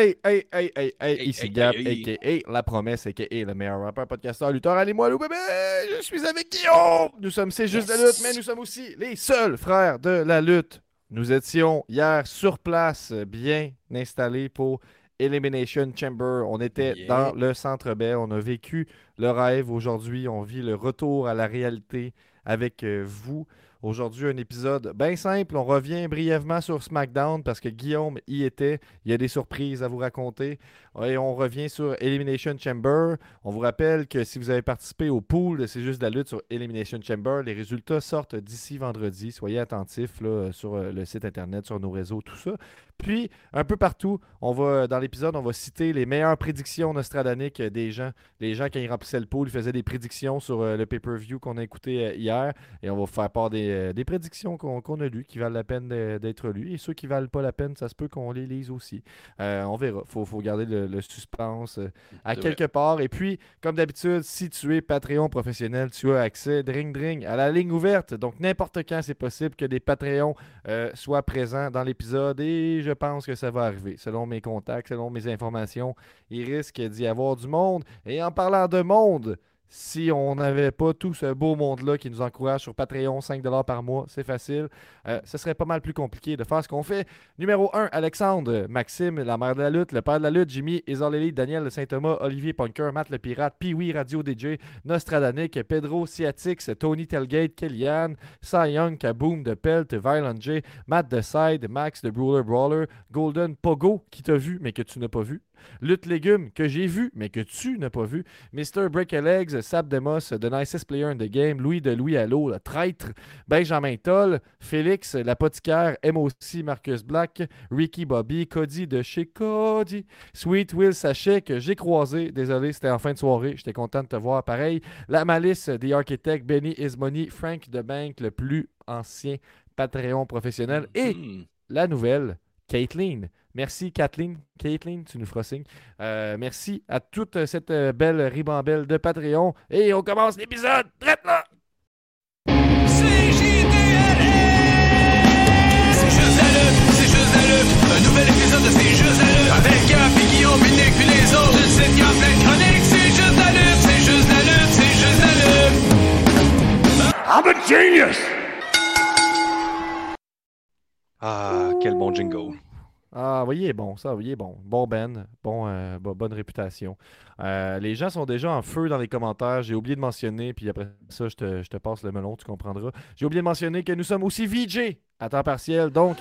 Hey, hey, hey, hey, hey, ici hey, Gab, hey, a.k.a. La Promesse, a.k.a. le meilleur rappeur, podcasteur, lutteur, allez moi bébé! Je suis avec Guillaume! Nous sommes C'est juste la lutte, mais nous sommes aussi les seuls frères de la lutte. Nous étions hier sur place, bien installés pour Elimination Chamber. On était Yeah. dans le Centre Bell. On a vécu le rêve. Aujourd'hui, on vit le retour à la réalité avec euh, vous. Aujourd'hui, un épisode bien simple. On revient brièvement sur SmackDown parce que Guillaume y était. Il y a des surprises à vous raconter. Et on revient sur Elimination Chamber. On vous rappelle que si vous avez participé au pool C'est juste la lutte sur Elimination Chamber, les résultats sortent d'ici vendredi. Soyez attentifs sur le site internet, sur nos réseaux, tout ça. Puis, un peu partout, on va, dans l'épisode, on va citer les meilleures prédictions nostradaniques des gens. Les gens, quand ils remplissaient le pool, ils faisaient des prédictions sur euh, le pay-per-view qu'on a écouté euh, hier. Et on va faire part des, euh, des prédictions qu'on a lues, qui valent la peine d'être lues. Et ceux qui valent pas la peine, ça se peut qu'on les lise aussi. Euh, on verra. Il faut, faut garder le, le suspense euh, à quelque part. Et puis, comme d'habitude, si tu es Patreon professionnel, tu as accès, dring dring, à la ligne ouverte. Donc, n'importe quand, c'est possible que des Patreons euh, soient présents dans l'épisode. Et je pense que ça va arriver. Selon mes contacts, selon mes informations, il risque d'y avoir du monde. Et en parlant de monde, si on n'avait pas tout ce beau monde-là qui nous encourage sur Patreon, 5$ par mois, c'est facile. Euh, ce serait pas mal plus compliqué de faire ce qu'on fait. Numéro 1, Alexandre, Maxime, la mère de la lutte, le père de la lutte, Jimmy, Isoleli, Daniel Saint-Thomas, Olivier Punker, Matt le Pirate, Pee-Wee, Radio DJ, Nostradanic, Pedro Ciatix, Tony Telgate, Kellyanne, Cy Young, Kaboom de Pelt, Violent J, Matt de Side, Max de Brawler Brawler, Golden Pogo qui t'a vu mais que tu n'as pas vu, Lutte Légumes que j'ai vu mais que tu n'as pas vu, Mr. Break Legs, Sab Demos, The Nicest Player in the Game, Louis de Louis Allo, le traître, Benjamin Toll, Félix, l'apothicaire, aussi Marcus Black, Ricky Bobby, Cody de chez Cody, Sweet Will Sachet que j'ai croisé. Désolé, c'était en fin de soirée. J'étais content de te voir. Pareil. La Malice, The Architect, Benny Ismoney, Frank de Bank, le plus ancien Patreon professionnel. Et Hmm. la nouvelle, Caitlin. Merci, Kathleen. Caitlin, tu nous feras signe. Euh, merci à toute cette euh, belle ribambelle de Patreon. Et on commence l'épisode. Drette là! C'est juste la lutte, c'est juste la lutte. Un nouvel épisode de C'est juste la lutte. Avec Gap et Guillaume, puis Nick, puis les autres. Une en pleine chronique. C'est juste la lutte, c'est juste la lutte, c'est juste la lutte. I'm a genius! Ah, quel bon jingle. Ah, oui, il est bon, ça, oui, il est bon. Bon Ben, bon, euh, bo- bonne réputation. Euh, les gens sont déjà en feu dans les commentaires. J'ai oublié de mentionner, puis après ça, je te, je te passe le melon, tu comprendras. J'ai oublié de mentionner que nous sommes aussi VJ à temps partiel. Donc,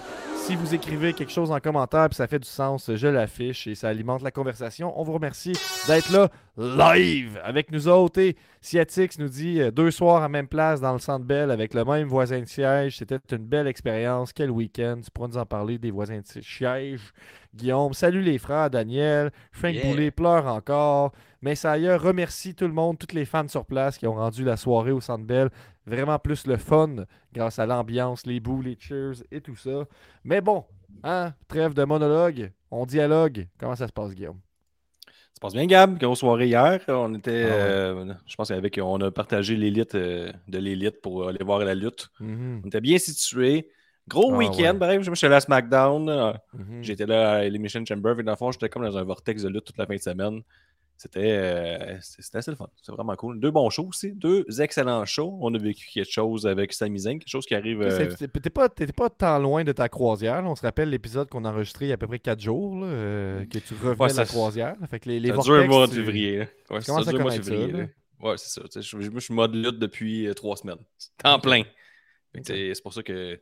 si vous écrivez quelque chose en commentaire, puis ça fait du sens, je l'affiche et ça alimente la conversation. On vous remercie d'être là live avec nous autres. Et Siatix nous dit euh, deux soirs à même place dans le centre Bell avec le même voisin de siège. C'était une belle expérience. Quel week-end. Tu pourras nous en parler des voisins de siège. Guillaume, salut les frères, Daniel. Frank Yeah. Boulet pleure encore. Mais ça ailleurs, remercie tout le monde, tous les fans sur place qui ont rendu la soirée au Centre Bell vraiment plus le fun grâce à l'ambiance, les bouts, les cheers et tout ça. Mais bon, hein, trêve de monologue, on dialogue. Comment ça se passe, Guillaume? Ça se passe bien, Gab. Grosse soirée hier. On était. Ah ouais. euh, je pense qu'avec. On a partagé l'élite euh, de l'élite pour aller voir la lutte. Mhm, On était bien situés. Gros Ah week-end, ouais. bref. Je me suis allé à SmackDown. euh, mhm. J'étais là à Elimination Chamber. Et dans le fond, j'étais comme dans un vortex de lutte toute la fin de semaine. C'était euh, c'était assez le fun. C'était vraiment cool. Deux bons shows aussi. Deux excellents shows. On a vécu quelque chose avec Sami Zayn. Quelque chose qui arrive. euh, C'est- c'est- T'es pas, t'étais pas tant loin de ta croisière. là. On se rappelle l'épisode qu'on a enregistré il y a à peu près 4 jours, là, euh, que tu revenais Ouais, de la ça- croisière. Fait que les, les ça vortex, dure un mois de février. Ouais, ça à dure mois de ça, février. là. Ouais, c'est ça. Je, je- je suis mode lutte depuis euh, trois semaines. C'est en plein. C'est c'est pour ça que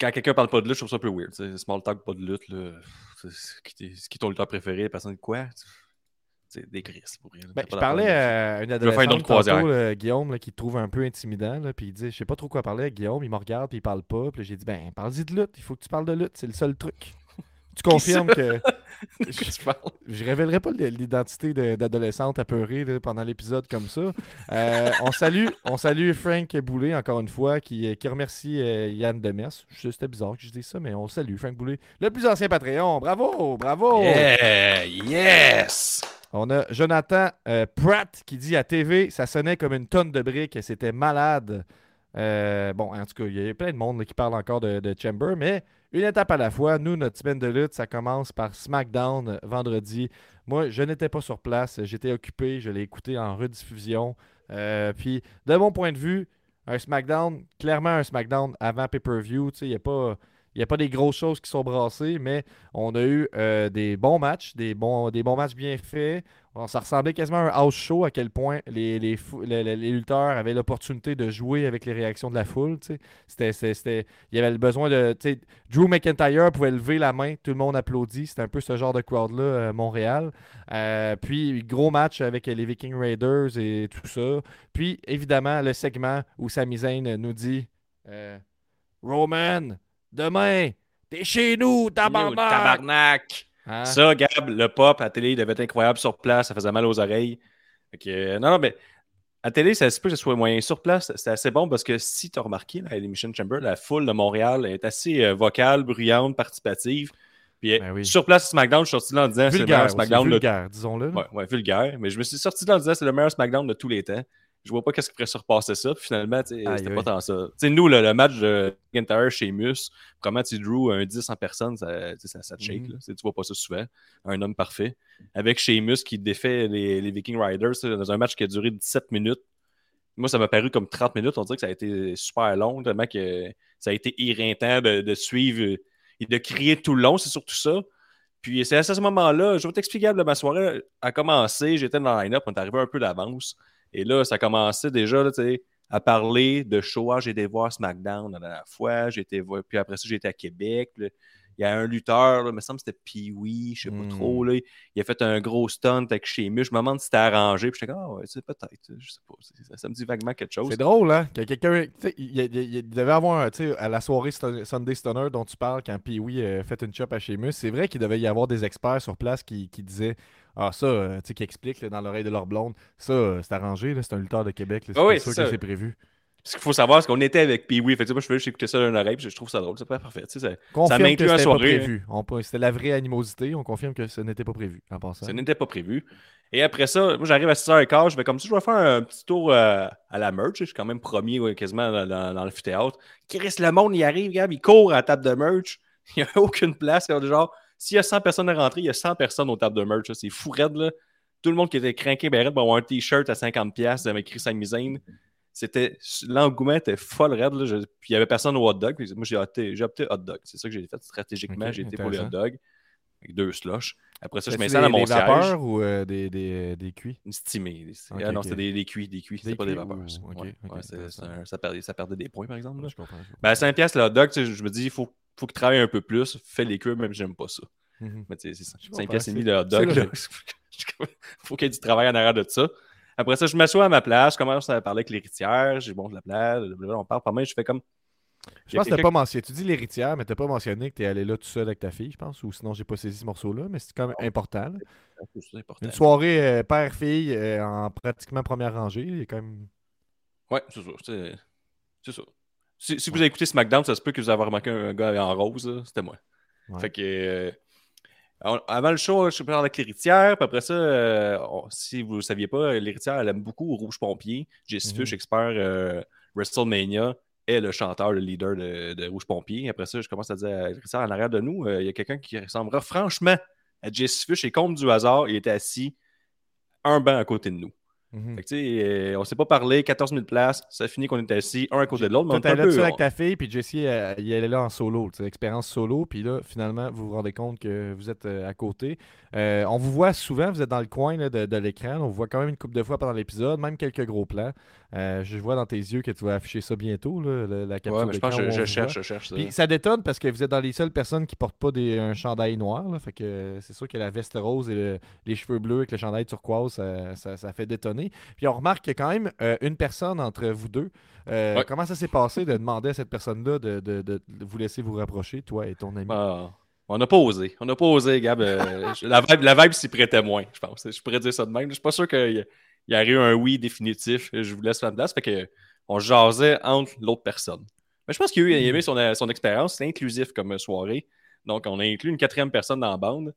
quand quelqu'un parle pas de lutte, je trouve ça un peu weird. tu sais. Small talk, pas de lutte. Là. C'est ce qui ton lutteur préféré, la personne de quoi? C'est des grises pour rien. Ben, je parlais à une une adolescente tantôt, là, Guillaume, là, qui te trouve un peu intimidant, là, puis il dit, je sais pas trop quoi parler avec Guillaume, il me regarde, puis il parle pas, puis j'ai dit, ben, parle-y de lutte, il faut que tu parles de lutte, c'est le seul truc. Tu confirmes que parles? je révélerai pas l'identité de- d'adolescente apeurée là, pendant l'épisode comme ça. Euh, on salue, on salue Frank Boulet encore une fois, qui, qui remercie euh, Yann Demers. Je C'était bizarre que je dise ça, mais on salue Frank Boulet, le plus ancien Patreon. Bravo, bravo. Yeah! Yes! On a Jonathan euh, Pratt qui dit à TV, ça sonnait comme une tonne de briques, c'était malade. Euh, bon, en tout cas, il y a plein de monde qui parle encore de, Chamber, mais une étape à la fois. Nous, notre semaine de lutte, ça commence par SmackDown euh, vendredi. Moi, je n'étais pas sur place. J'étais occupé. Je l'ai écouté en rediffusion. Puis, de mon point de vue, un SmackDown, clairement un SmackDown avant pay-per-view. Il n'y a pas. Il n'y a pas des grosses choses qui sont brassées, mais on a eu euh, des bons matchs, des bons, des bons matchs bien faits. Ça ressemblait quasiment à un house show à quel point les, les, les- lutteurs avaient l'opportunité de jouer avec les réactions de la foule. il y avait le besoin de. Drew McIntyre pouvait lever la main, tout le monde applaudit. C'était un peu ce genre de crowd-là, euh, Montréal. Euh, puis, gros match avec les Viking Raiders et tout ça. Puis, évidemment, le segment où Sami Zayn nous dit Roman, demain, t'es chez nous, tabarnak! Tabarnak! Hein? Ça, Gab, le pop à la télé, il devait être incroyable sur place, ça faisait mal aux oreilles. Euh, non, non, mais à la télé, ça se peut que ce soit moyen. Sur place, c'est assez bon parce que si tu as remarqué, là, à l'Emission Chamber, la foule de Montréal est assez euh, vocale, bruyante, participative. Puis euh, Ben oui. sur place, SmackDown, je suis sorti là en disant c'est le meilleur SmackDown de vulgaire, disons-le. Ouais, ouais, vulgaire. Mais je me suis sorti de là en disant c'est le meilleur SmackDown de tous les temps. Je vois pas qu'est-ce qui pourrait surpasser ça. Puis finalement, c'était pas tant ça. Tu sais, nous, le, le match de McIntyre chez Mus, comment tu Drew un 10 en personne, ça, te shake. Mhm. là. Tu vois pas ça souvent. Un homme parfait. Avec Sheamus qui défait les, les Viking Riders dans un match qui a duré 17 minutes. Moi, ça m'a paru comme 30 minutes. On dirait que ça a été super long, tellement que ça a été éreintant de, de suivre et de crier tout le long. C'est surtout ça. Puis c'est à ce moment-là, je vais t'expliquer, ma soirée a commencé, j'étais dans le line-up, on est arrivé un peu d'avance. Et là, ça commençait déjà là, sais, à parler de show. Ah, j'ai été voir SmackDown la dernière fois, puis après ça, été à Québec. là. Il y a un lutteur, là, il me semble que c'était Pee-Wee, je sais Hmm. pas trop. Là. Il a fait un gros stunt avec Sheamus. Je me demande si c'était arrangé. Puis j'étais comme, ah ouais, c'est peut-être, je sais pas. Ça, ça me dit vaguement quelque chose. C'est drôle, hein? Que quelqu'un. sais, Il, a- il y a- il devait avoir, tu sais, à la soirée Sunday Stunner dont tu parles, quand Pee-Wee euh, fait une chop à Sheamus, c'est vrai qu'il devait y avoir des experts sur place qui, qui disaient Ah, ça, euh, tu sais, qui expliquent là, dans l'oreille de leur blonde, ça, euh, c'est arrangé, c'est un lutteur de Québec, c'est Ah oui, sûr c'est que ça. c'est prévu. Ce qu'il faut savoir, c'est qu'on était avec Pee-Wee. Fait que, tu sais, moi, je fais juste écouter ça d'une oreille, puis je trouve ça drôle. C'est pas parfait. Tu sais, ça- Confirme m'inclut pas soirée, prévu. On peut- C'était la vraie animosité, on confirme que ce n'était pas prévu en passant. Ça n'était pas prévu. Et après ça, moi j'arrive à 6h15, je vais comme si je vais faire un petit tour euh, à la merch. Je suis quand même premier ouais, quasiment dans, dans, dans le théâtre. Chris, le monde, il arrive, Gab, il court à la table de merch. Il n'y a aucune place. Il y a genre, s'il y a 100 personnes à rentrer, il y a 100 personnes aux tables de merch. C'est fou raide, là. Tout le monde qui était craqué, ben raide, pour avoir un t-shirt à 50$ avec écrit Sami Zayn. C'était l'engouement était folle raide. Là. Je- puis il n'y avait personne au hot dog. Moi, j'ai opté, opté hot dog. C'est ça que j'ai fait stratégiquement. J'ai été pour les hot dogs avec deux slushs. Après ça, je mets ça dans des, mon des siège. vapeurs ou euh, des, des, des cuits? Une stimée. Ok, ah non, c'était des, des cuits, des cuits, c'était Des pas des vapeurs. ou- ça. Ouais, ouais, perdait, ça perdait des points, par exemple. Je comprends. je comprends. Ben, à 5 piastres, le hot dog, je me dis, il faut, faut qu'il travaille un peu plus. Fais les cuits, même si j'aime pas ça. Mhm. Mais tu sais, c'est ça. Je 5 comprends, piastres et demi de hot dog. faut qu'il y ait du travail en arrière de ça. Après ça, je m'assois à ma place, je commence à parler avec l'héritière, j'ai bon, je la place, on parle pas mal, je fais comme. Je pense que t'as pas mentionné. Tu dis l'héritière, mais t'as pas mentionné que t'es allé là tout seul avec ta fille, je pense, ou sinon j'ai pas saisi ce morceau-là, mais c'est quand même important. important. Une soirée euh, père-fille euh, en pratiquement première rangée, il est quand même. Ouais, c'est ça. C'est c'est ça. Si, si vous avez écouté SmackDown, ça se peut que vous avez remarqué un gars en rose, c'était moi. Ouais. Fait que. euh, on- avant le show, je suis parlé avec l'héritière, puis après ça, euh, on- si vous ne le saviez pas, l'héritière, elle aime beaucoup Rouge Pompier. Jesse. Fuchs, expert euh, WrestleMania, est le chanteur, le leader de, de Rouge Pompier. Après ça, je commence à dire à l'héritière, en arrière de nous, il y a quelqu'un qui ressemblera franchement à Jesse Fuchs et compte du hasard, il était assis un banc à côté de nous. Mhm. Fait que, tu sais, euh, on s'est pas parlé, 14 000 places, ça finit qu'on était assis un à côté de l'autre, t'es un là peu... avec ta fille, puis Jessie, euh, il est là en solo, tu expérience solo, puis là, finalement, vous vous rendez compte que vous êtes euh, à côté. Euh, on vous voit souvent, vous êtes dans le coin là, de, de l'écran, on vous voit quand même une couple de fois pendant l'épisode, même quelques gros plans. Euh, je vois dans tes yeux que tu vas afficher ça bientôt, là, la, la capture Ouais, mais je pense que je, cherche, je cherche ça. Puis ça détonne parce que vous êtes dans les seules personnes qui portent pas des, un chandail noir. là. fait que c'est sûr que la veste rose et le- les cheveux bleus avec le chandail turquoise, ça, ça- ça fait détonner. Puis on remarque qu'il y a quand même euh, une personne entre vous deux. Euh, Ouais. Comment ça s'est passé de demander à cette personne-là de, de- de- de vous laisser vous rapprocher, toi et ton ami? Ah, on n'a pas osé. On n'a pas osé, Gab. La vibe, la vibe s'y prêtait moins, je pense. Je pourrais dire ça de même. Je suis pas sûr qu'il il y aurait eu un oui définitif. Je vous laisse la place. Fait que on jasait entre l'autre personne. Mais je pense qu'il a aimé son, expérience. C'est inclusif comme soirée. Donc, on a inclus une quatrième personne dans la bande.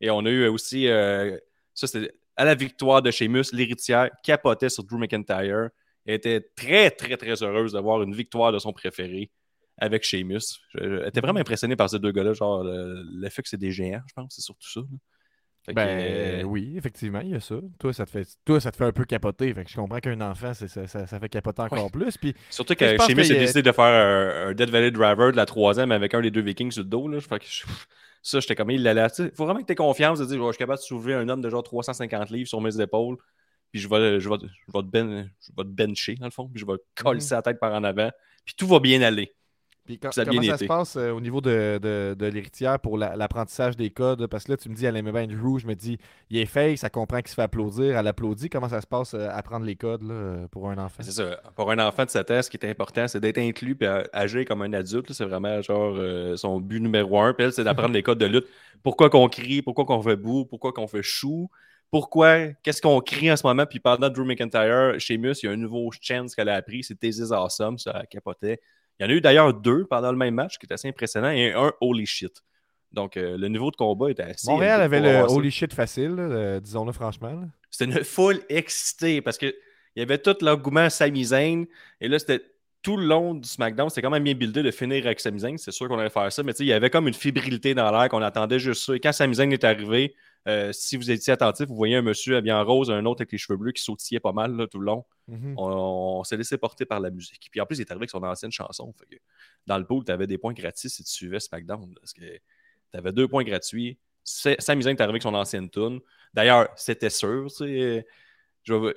Et on a eu aussi, euh, ça c'était à la victoire de Sheamus, l'héritière capotait sur Drew McIntyre. Elle était très, très, très heureuse d'avoir une victoire de son préféré avec Sheamus. J'étais vraiment impressionné par ces deux gars-là. Genre, le, fait que c'est des géants, je pense, c'est surtout ça. Fait Ben euh, oui, effectivement, il y a ça. Toi, ça te fait, toi, ça te fait un peu capoter. Fait que je comprends qu'un enfant, c'est- ça, ça, ça fait capoter encore plus. Puis Surtout que y a- décidé de faire un, un Dead Valley Driver de la troisième avec un des deux Vikings sur le dos. Là. Fait que je- ça, j'étais comme il l'allait. Il faut vraiment que tu aies confiance de dire je suis capable de soulever un homme de genre 350 livres sur mes épaules. Puis je vais, je vais, je vais, te, ben- je vais te bencher, dans le fond. Puis je vais coller la tête par en avant. Puis tout va bien aller. Puis quand- Ça a comment ça été. se passe euh, au niveau de, de, de l'héritière pour la- l'apprentissage des codes? Parce que là, tu me dis, elle aimait bien Drew. Je me dis, il est fake, ça comprend qu'il se fait applaudir. Elle applaudit. Comment ça se passe euh, apprendre les codes là, pour un enfant? C'est ça. Pour un enfant de 7 ans, ce qui est important, c'est d'être inclus et agir comme un adulte. C'est vraiment genre euh, son but numéro un. Puis elle, c'est d'apprendre les codes de lutte. Pourquoi qu'on crie, pourquoi qu'on fait boue, pourquoi qu'on fait chou, pourquoi, qu'est-ce qu'on crie en ce moment? Puis pendant Drew McIntyre, chez Mus, il y a un nouveau chance qu'elle a appris, c'est This is awesome, ça capotait. Il y en a eu d'ailleurs deux pendant le même match, qui est assez impressionnant, et un holy shit. Donc euh, le niveau de combat était assez. Montréal élevé avait le holy shit facile, euh, disons-le franchement. C'était une foule excitée parce que il y avait tout l'engouement Sami Zayn. Et là, c'était tout le long du SmackDown. C'était quand même bien buildé de finir avec Sami Zayn. C'est sûr qu'on allait faire ça. Mais il y avait comme une fébrilité dans l'air qu'on attendait juste ça. Et quand Sami Zayn est arrivé, euh, si vous étiez attentif, vous voyez un monsieur habillé en rose, un autre avec les cheveux bleus qui sautillait pas mal là, tout le long. Mhm. On, on s'est laissé porter par la musique. Puis en plus, il est arrivé avec son ancienne chanson. Fait que dans le pool, tu avais des points gratuits si tu suivais SmackDown. Parce que tu avais deux points gratuits. Sa- Sami Zayn est arrivé avec son ancienne tune. D'ailleurs, c'était sûr. tu sais,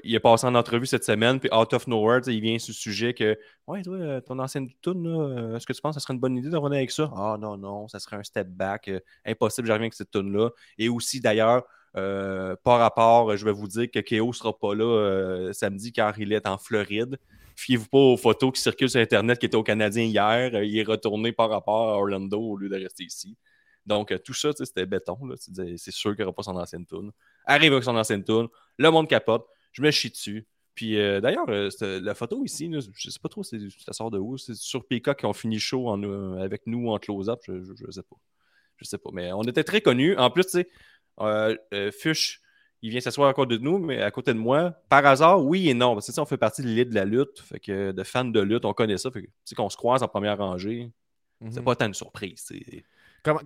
il est passé en entrevue cette semaine, puis out of nowhere, il vient sur le sujet que Ouais, toi, euh, ton ancienne tune, euh, est-ce que tu penses que ce serait une bonne idée de revenir avec ça? Ah non, non, ça serait un step back. euh, impossible, reviens avec cette tune-là. Et aussi, d'ailleurs, par rapport, je vais vous dire que Keo sera pas là samedi car il est en Floride. Fiez-vous pas aux photos qui circulent sur Internet qui étaient au Canadien hier. Il est retourné par rapport à Orlando au lieu de rester ici. Donc, tout ça, c'était béton. C'est sûr qu'il n'y aura pas son ancienne tune. Arrive avec son ancienne tune. Le monde capote. Je me chie dessus. Puis euh, d'ailleurs, euh, c'était- la photo ici, là, je sais pas trop, c'est- ça sort de où. C'est sur Peacock qui ont fini le show en, euh, avec nous en close-up. Je, je, je sais pas. Je sais pas. Mais on était très connus. En plus, tu sais, euh, euh, Fuchs, il vient s'asseoir à côté de nous, mais à côté de moi, par hasard, oui et non. Parce que on fait partie de l'élite de la lutte, fait que de fans de lutte, on connaît ça. Fait que, tu sais, qu'on se croise en première rangée, c'est Mhm. pas tant une surprise.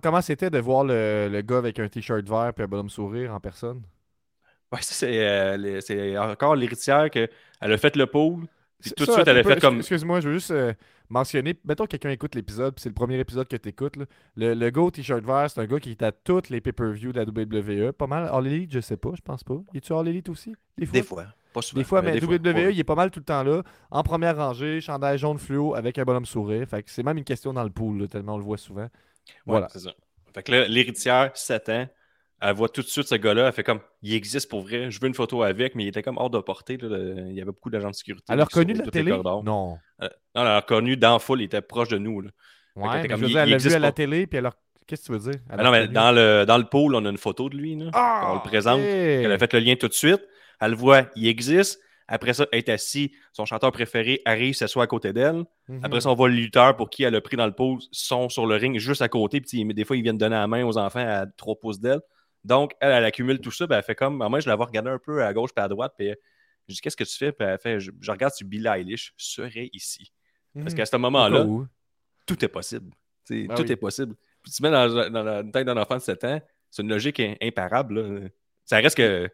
comment c'était de voir le, le gars avec un t-shirt vert et un bonhomme sourire en personne? Ouais, ça, c'est euh, les- c'est encore l'héritière qu'elle a fait le pool. Puis tout de Ça, suite, elle a attends un fait peu, comme. Excuse-moi, je veux juste euh, mentionner. Mettons que quelqu'un écoute l'épisode, puis c'est le premier épisode que tu écoutes. Le, le gars au t-shirt vert, c'est un gars qui est à toutes les pay-per-views de la WWE. Pas mal. All Elite, je sais pas, je pense pas. Es-tu All Elite aussi? Des fois? Des fois. Pas souvent. Des fois, mais des WWE, ouais. il est pas mal tout le temps là, en première rangée, chandail jaune fluo avec un bonhomme sourire. Fait que c'est même une question dans le pool, là, tellement on le voit souvent. Ouais, Voilà. c'est ça. Fait que là, l'héritière, 7 ans, elle voit tout de suite ce gars-là, elle fait comme, il existe pour vrai, je veux une photo avec, mais il était comme hors de portée. là, le- il y avait beaucoup d'agents de sécurité. Elle a reconnu la tous les télé? Non. Euh, non, elle a reconnu dans foule, il était proche de nous. là. Ouais, t'es mais comme, je veux il- dire, elle l'a vu à la télé, puis elle a... Qu'est-ce que tu veux dire? Ah non, mais dans le, dans le pool, on a une photo de lui. Là. Ah, on le présente. Elle a fait le lien tout de suite. Elle le voit, il existe. Après ça, elle est assis. Son chanteur préféré arrive, s'assoit à côté d'elle. Mhm. Après ça, on voit le lutteur pour qui elle a pris dans le pause sont sur le ring juste à côté. Puis, des fois, ils viennent donner la main aux enfants à 3 pouces d'elle. Donc, elle, elle accumule tout ça. Puis elle fait comme. Moi, je la vois regarder un peu à gauche et à droite. Puis je dis, qu'est-ce que tu fais? Puis elle fait, je, je regarde sur Billie Eilish. Je serai ici. Parce Mhm. qu'à ce moment-là, tout est possible. Ben tout oui. est possible. Puis tu mets dans, dans la tête d'un enfant de 7 ans, c'est une logique im- imparable. là. Ça reste que.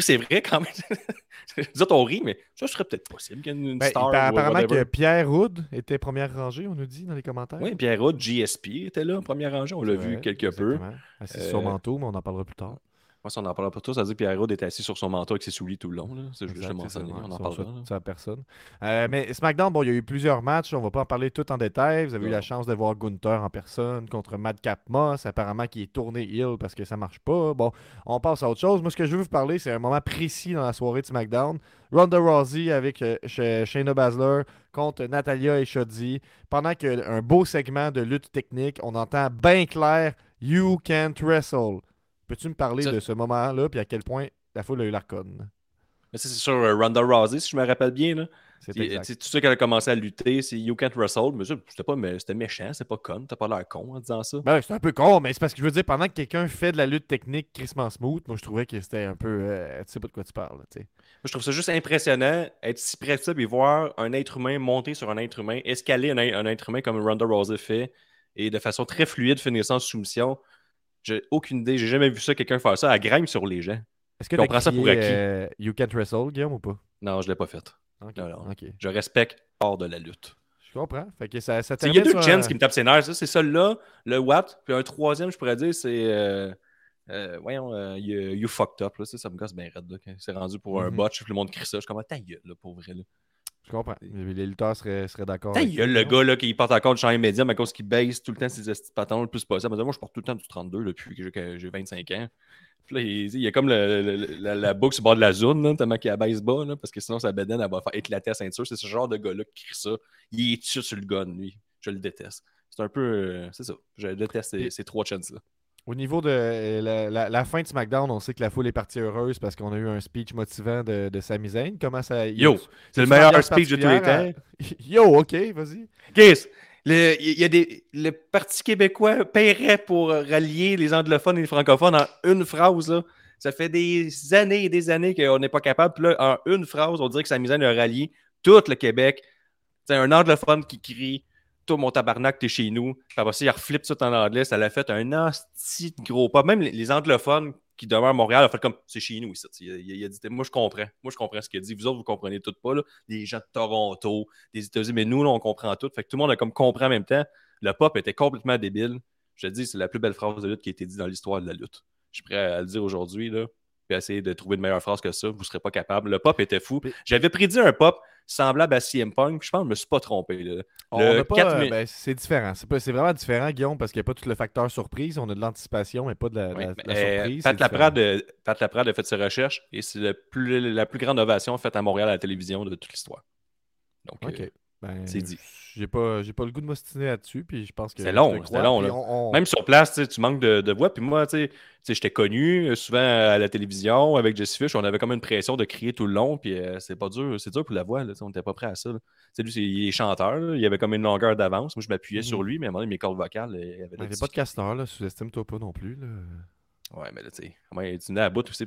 C'est vrai quand même. Nous autres, on rit, mais ça serait peut-être possible qu'il y ait une, Ben, star. ou apparemment que Pierre Hood était première rangée, on nous dit dans les commentaires. Oui, Pierre Hood, GSP était là en première rangée. On l'a vu quelque peu. Assis sur Euh, manteau, mais on en parlera plus tard. Moi, si on en parlera pas tout, ça veut dire que Pierre Hood était assis sur son manteau avec ses souliers tout le long. C'est juste ouais, On en ça, parlera. ça, personne. Euh, mais SmackDown, bon, il y a eu plusieurs matchs. On va pas en parler tout en détail. Vous avez eu la chance de voir Gunther en personne contre Madcap Moss, apparemment qui est tourné heel parce que ça marche pas. Bon, on passe à autre chose. Moi, ce que je veux vous parler, c'est un moment précis dans la soirée de SmackDown. Ronda Rousey avec euh, Sh- Shayna Baszler contre Natalia et Shotzi. Pendant qu'un beau segment de lutte technique, on entend bien clair You can't wrestle. Peux-tu me parler Ça- de ce moment-là puis à quel point la foule a eu la conne? Mais ça, c'est sur euh, Ronda Rousey, si je me rappelle bien. là. C'est Tous ceux qui ont commencé à lutter, c'est You Can't Wrestle. Mais ça, c'était pas mais c'était méchant, c'est pas con. T'as pas l'air con en disant ça. Ben, c'est un peu con, mais c'est parce que je veux dire, pendant que quelqu'un fait de la lutte technique crissement smooth, moi je trouvais que c'était un peu. euh, tu sais pas de quoi tu parles, sais. Je trouve ça juste impressionnant, être si près de ça, et voir un être humain monter sur un être humain, escaler un, un être humain comme Ronda Rousey fait, et de façon très fluide finir ça en soumission. J'ai aucune idée, j'ai jamais vu ça, quelqu'un faire ça. Elle grimpe sur les gens. Est-ce que t'as prend ça pour acquis. euh, You Can't Wrestle, Guillaume, ou pas? Non, je l'ai pas fait. Non, non. Je respecte hors de la lutte. Je comprends. Fait que ça, ça Il y a deux sur gens un- qui me tapent ses nerfs. ça, C'est celui-là, le Watt. Puis un troisième, je pourrais dire, c'est. euh, euh, voyons, euh, you, you fucked up. Là, ça, ça me gosse bien raide. là, C'est rendu pour un Mhm. botch. Puis le monde crie ça. Je suis comme, ta gueule, là, pour vrai. Là. Je comprends. Les lutteurs seraient, seraient d'accord. Avec gueule, ça, le gars là, qui porte encore du champ médium à cause qu'il baisse tout le temps ses patins le plus possible. Moi, je porte tout le temps du 32 depuis que j'ai- que j'ai 25 ans. Puis là, il, il y a comme le- le- la, la boucle sur le bord de la zone, là, tellement qu'il abaisse bas, là, parce que sinon sa bedaine, elle va faire éclater la ceinture. C'est ce genre de gars-là qui crie ça. Il est dessus sur le gun, lui. Je le déteste. C'est un peu. euh, c'est ça. Je déteste ces, ces trois chances-là. Au niveau de euh, la, la- la fin de SmackDown, on sait que la foule est partie heureuse parce qu'on a eu un speech motivant de, de Sami Zayn. Comment ça. Yo, C'est le meilleur speech de tous les temps. à- Yo, ok, vas-y. Chris, le- il y a des, le Parti québécois paierait pour rallier les anglophones et les francophones en une phrase. Là. Ça fait des années et des années qu'on n'est pas capable. Puis là, en une phrase, on dirait que Sami Zayn a rallié tout le Québec. C'est un anglophone qui crie Toi, mon tabarnak, t'es chez nous. Après ça, il reflippe tout en anglais. Ça l'a fait un asti gros pas. Même les, anglophones qui demeurent à Montréal ont fait comme C'est chez nous ici. Il, il a dit Moi, je comprends. Moi, je comprends ce qu'il a dit. Vous autres, vous comprenez tout pas. Là. Les gens de Toronto, des États-Unis, mais nous, là, on comprend tout. Fait que tout le monde a comme compris en même temps. Le pop était complètement débile. Je te dis, c'est la plus belle phrase de lutte qui a été dite dans l'histoire de la lutte. Je suis prêt à le dire aujourd'hui, là. Puis essayer de trouver une meilleure phrase que ça. Vous ne serez pas capable. Le pop était fou. J'avais prédit un pop semblable à CM Punk. puis Je pense que je me suis pas trompé. Là. Le a pas, 4 euh, ben, c'est différent. C'est pas- c'est vraiment différent, Guillaume, parce qu'il n'y a pas tout le facteur surprise. On a de l'anticipation, mais pas de la, Oui, la- la euh, surprise. Pat. Laprade, euh, Pat Laprade a fait ses recherches et c'est la plus grande ovation faite à Montréal à la télévision de toute l'histoire. Donc, Ben, c'est dit. J'ai pas, j'ai pas le goût de m'ostiner là-dessus, puis je pense que. C'est long, crois, long, puis là. on- on- Même sur place, tu manques de, de voix. Puis moi, tu sais, j'étais connu euh, souvent à la télévision avec Jesse Fish. On avait comme une pression de crier tout le long. Puis euh, c'est pas dur. C'est dur pour la voix. Là, on n'était pas prêt à ça. sais, lui, c'est- il est chanteur. là. Il avait comme une longueur d'avance. Moi, je m'appuyais Mhm. sur lui, mais à un moment donné, mes cordes vocales, il avait T'es pas de casteur, là. Sous-estime-toi pas non plus, là. Ouais, mais là, tu sais, tu venais à bout aussi.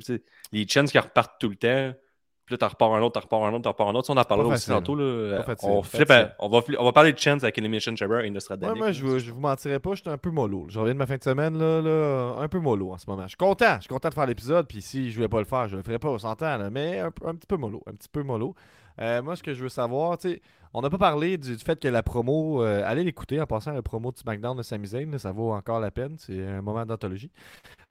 Les chants qui repartent tout le temps. Puis là, t'en repars un autre, t'en repars un autre, t'en repars un autre. Ça, on en parlera aussi tantôt. Là. Facile, on, flippe on, va, on va parler de chants avec Elimination Chamber et Nostradamus. Ouais, moi, je, vous- je vous mentirais pas, j'étais un peu mollo. Je reviens de ma fin de semaine, là, là, un peu mollo en ce moment. Je suis content, je suis content de faire l'épisode, puis si je voulais pas le faire, je le ferais pas, on s'entend, mais un, un petit peu mollo, un petit peu mollo. Euh, moi, ce que je veux savoir, tu sais, on n'a pas parlé du, du fait que la promo, euh, allez l'écouter en passant la promo du SmackDown de Sami Zayn, ça vaut encore la peine, c'est un moment d'anthologie.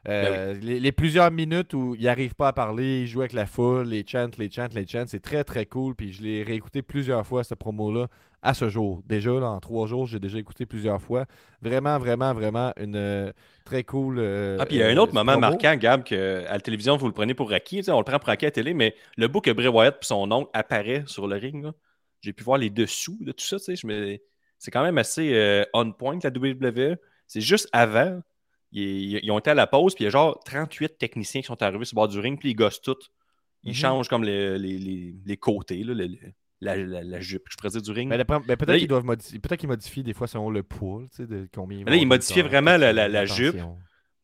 Euh, Ben les, les plusieurs minutes où il n'arrive pas à parler, il joue avec la foule, les chants, les chants, les chants, c'est très très cool, puis je l'ai réécouté plusieurs fois, cette promo-là, à ce jour. Déjà, là, en trois jours, j'ai déjà écouté plusieurs fois. Vraiment, vraiment, vraiment une euh, très cool. euh, Ah, puis il y a un euh, autre moment promo. marquant, Gab, que à la télévision, vous le prenez pour acquis. On le prend pour acquis à la télé, mais le bout que Bray Wyatt et son oncle apparaît sur le ring, j'ai pu voir les dessous de tout ça. me- C'est quand même assez on point, la WWE. C'est juste avant, ils, ils ont été à la pause, puis il y a genre 38 techniciens qui sont arrivés sur le bord du ring, puis ils gossent tout. Ils Mhm. changent comme les, les, les- les côtés, là, la, la- la jupe, je pourrais dire, du ring. Mais, mais peut-être qu'ils il- doivent modifier. Peut-être qu'ils modifient des fois selon le poids, tu sais, de combien. Mais là, ils modifiaient vraiment la- la- jupe.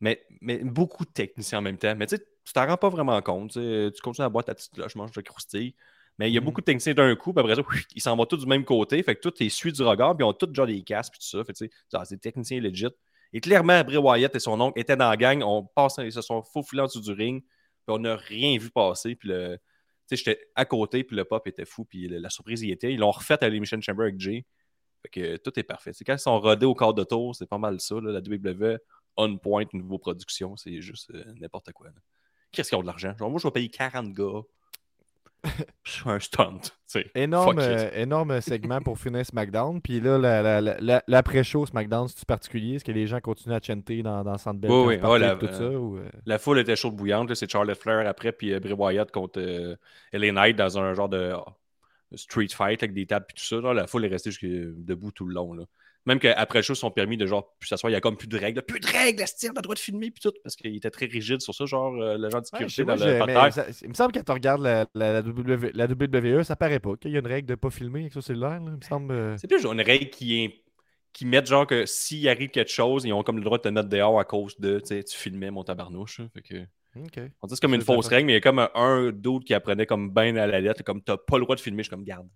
Mais, mais beaucoup de techniciens en même temps. Mais tu sais, tu t'en rends pas vraiment compte. Tu continues à boire ta petite cloche, mange de croustille. Mais il y a Mhm. beaucoup de techniciens d'un coup, puis après ça, ils s'en vont tous du même côté. Fait que tout est suivi du regard, puis ils ont tous genre des casques, puis tout ça. Fait que tu sais, c'est des techniciens legit. Et clairement, Bray Wyatt et son oncle étaient dans la gang. On passe, ils se sont faufilés en dessous du ring, puis on n'a rien vu passer. Puis le. J'étais à côté, puis le pop était fou, puis la surprise y était. Ils l'ont refait à l'émission Chamber avec Jay. Fait que tout est parfait. C'est quand ils sont rodés au quart de tour, c'est pas mal ça. la WWE, on point, niveau production, c'est juste euh, n'importe quoi. Qu'est-ce qu'ils ont de l'argent? Genre, moi, je vais payer 40 gars. Un stunt. Énorme, euh, énorme segment pour finir SmackDown. Puis là, la- la- la- la- l'après-show SmackDown, c'est particulier? Est-ce que les gens continuent à chanter dans, dans Oui, quand oui, partez ouais, et tout la- ça? Ou, euh, La foule était chaude bouillante. C'est Charlotte Flair après, puis euh, Bray Wyatt contre euh, LA Knight dans un genre de street fight avec des tables et tout ça. là. La foule est restée debout tout le long. là. Même qu'après le show, ils sont permis de genre, plus s'asseoir, il y a comme plus de règles. Plus de règles, on a le droit de filmer, puis tout. Parce qu'il était très rigide sur ça, genre, euh, l'agent de sécurité dans le parterre. ça- il me semble que quand tu regardes la, la, la W- la WWE, ça paraît pas qu'il y a une règle de pas filmer avec son cellulaire. là. Il me semble. euh, C'est plus genre une règle qui, est, qui met genre que s'il arrive quelque chose, ils ont comme le droit de te mettre dehors à cause de, tu filmais mon tabarnouche. là. Fait que, Ok. on dit c'est comme une fausse règle, mais il y a comme un, un dude qui apprenait comme ben à la lettre, comme t'as pas le droit de filmer, je suis comme garde.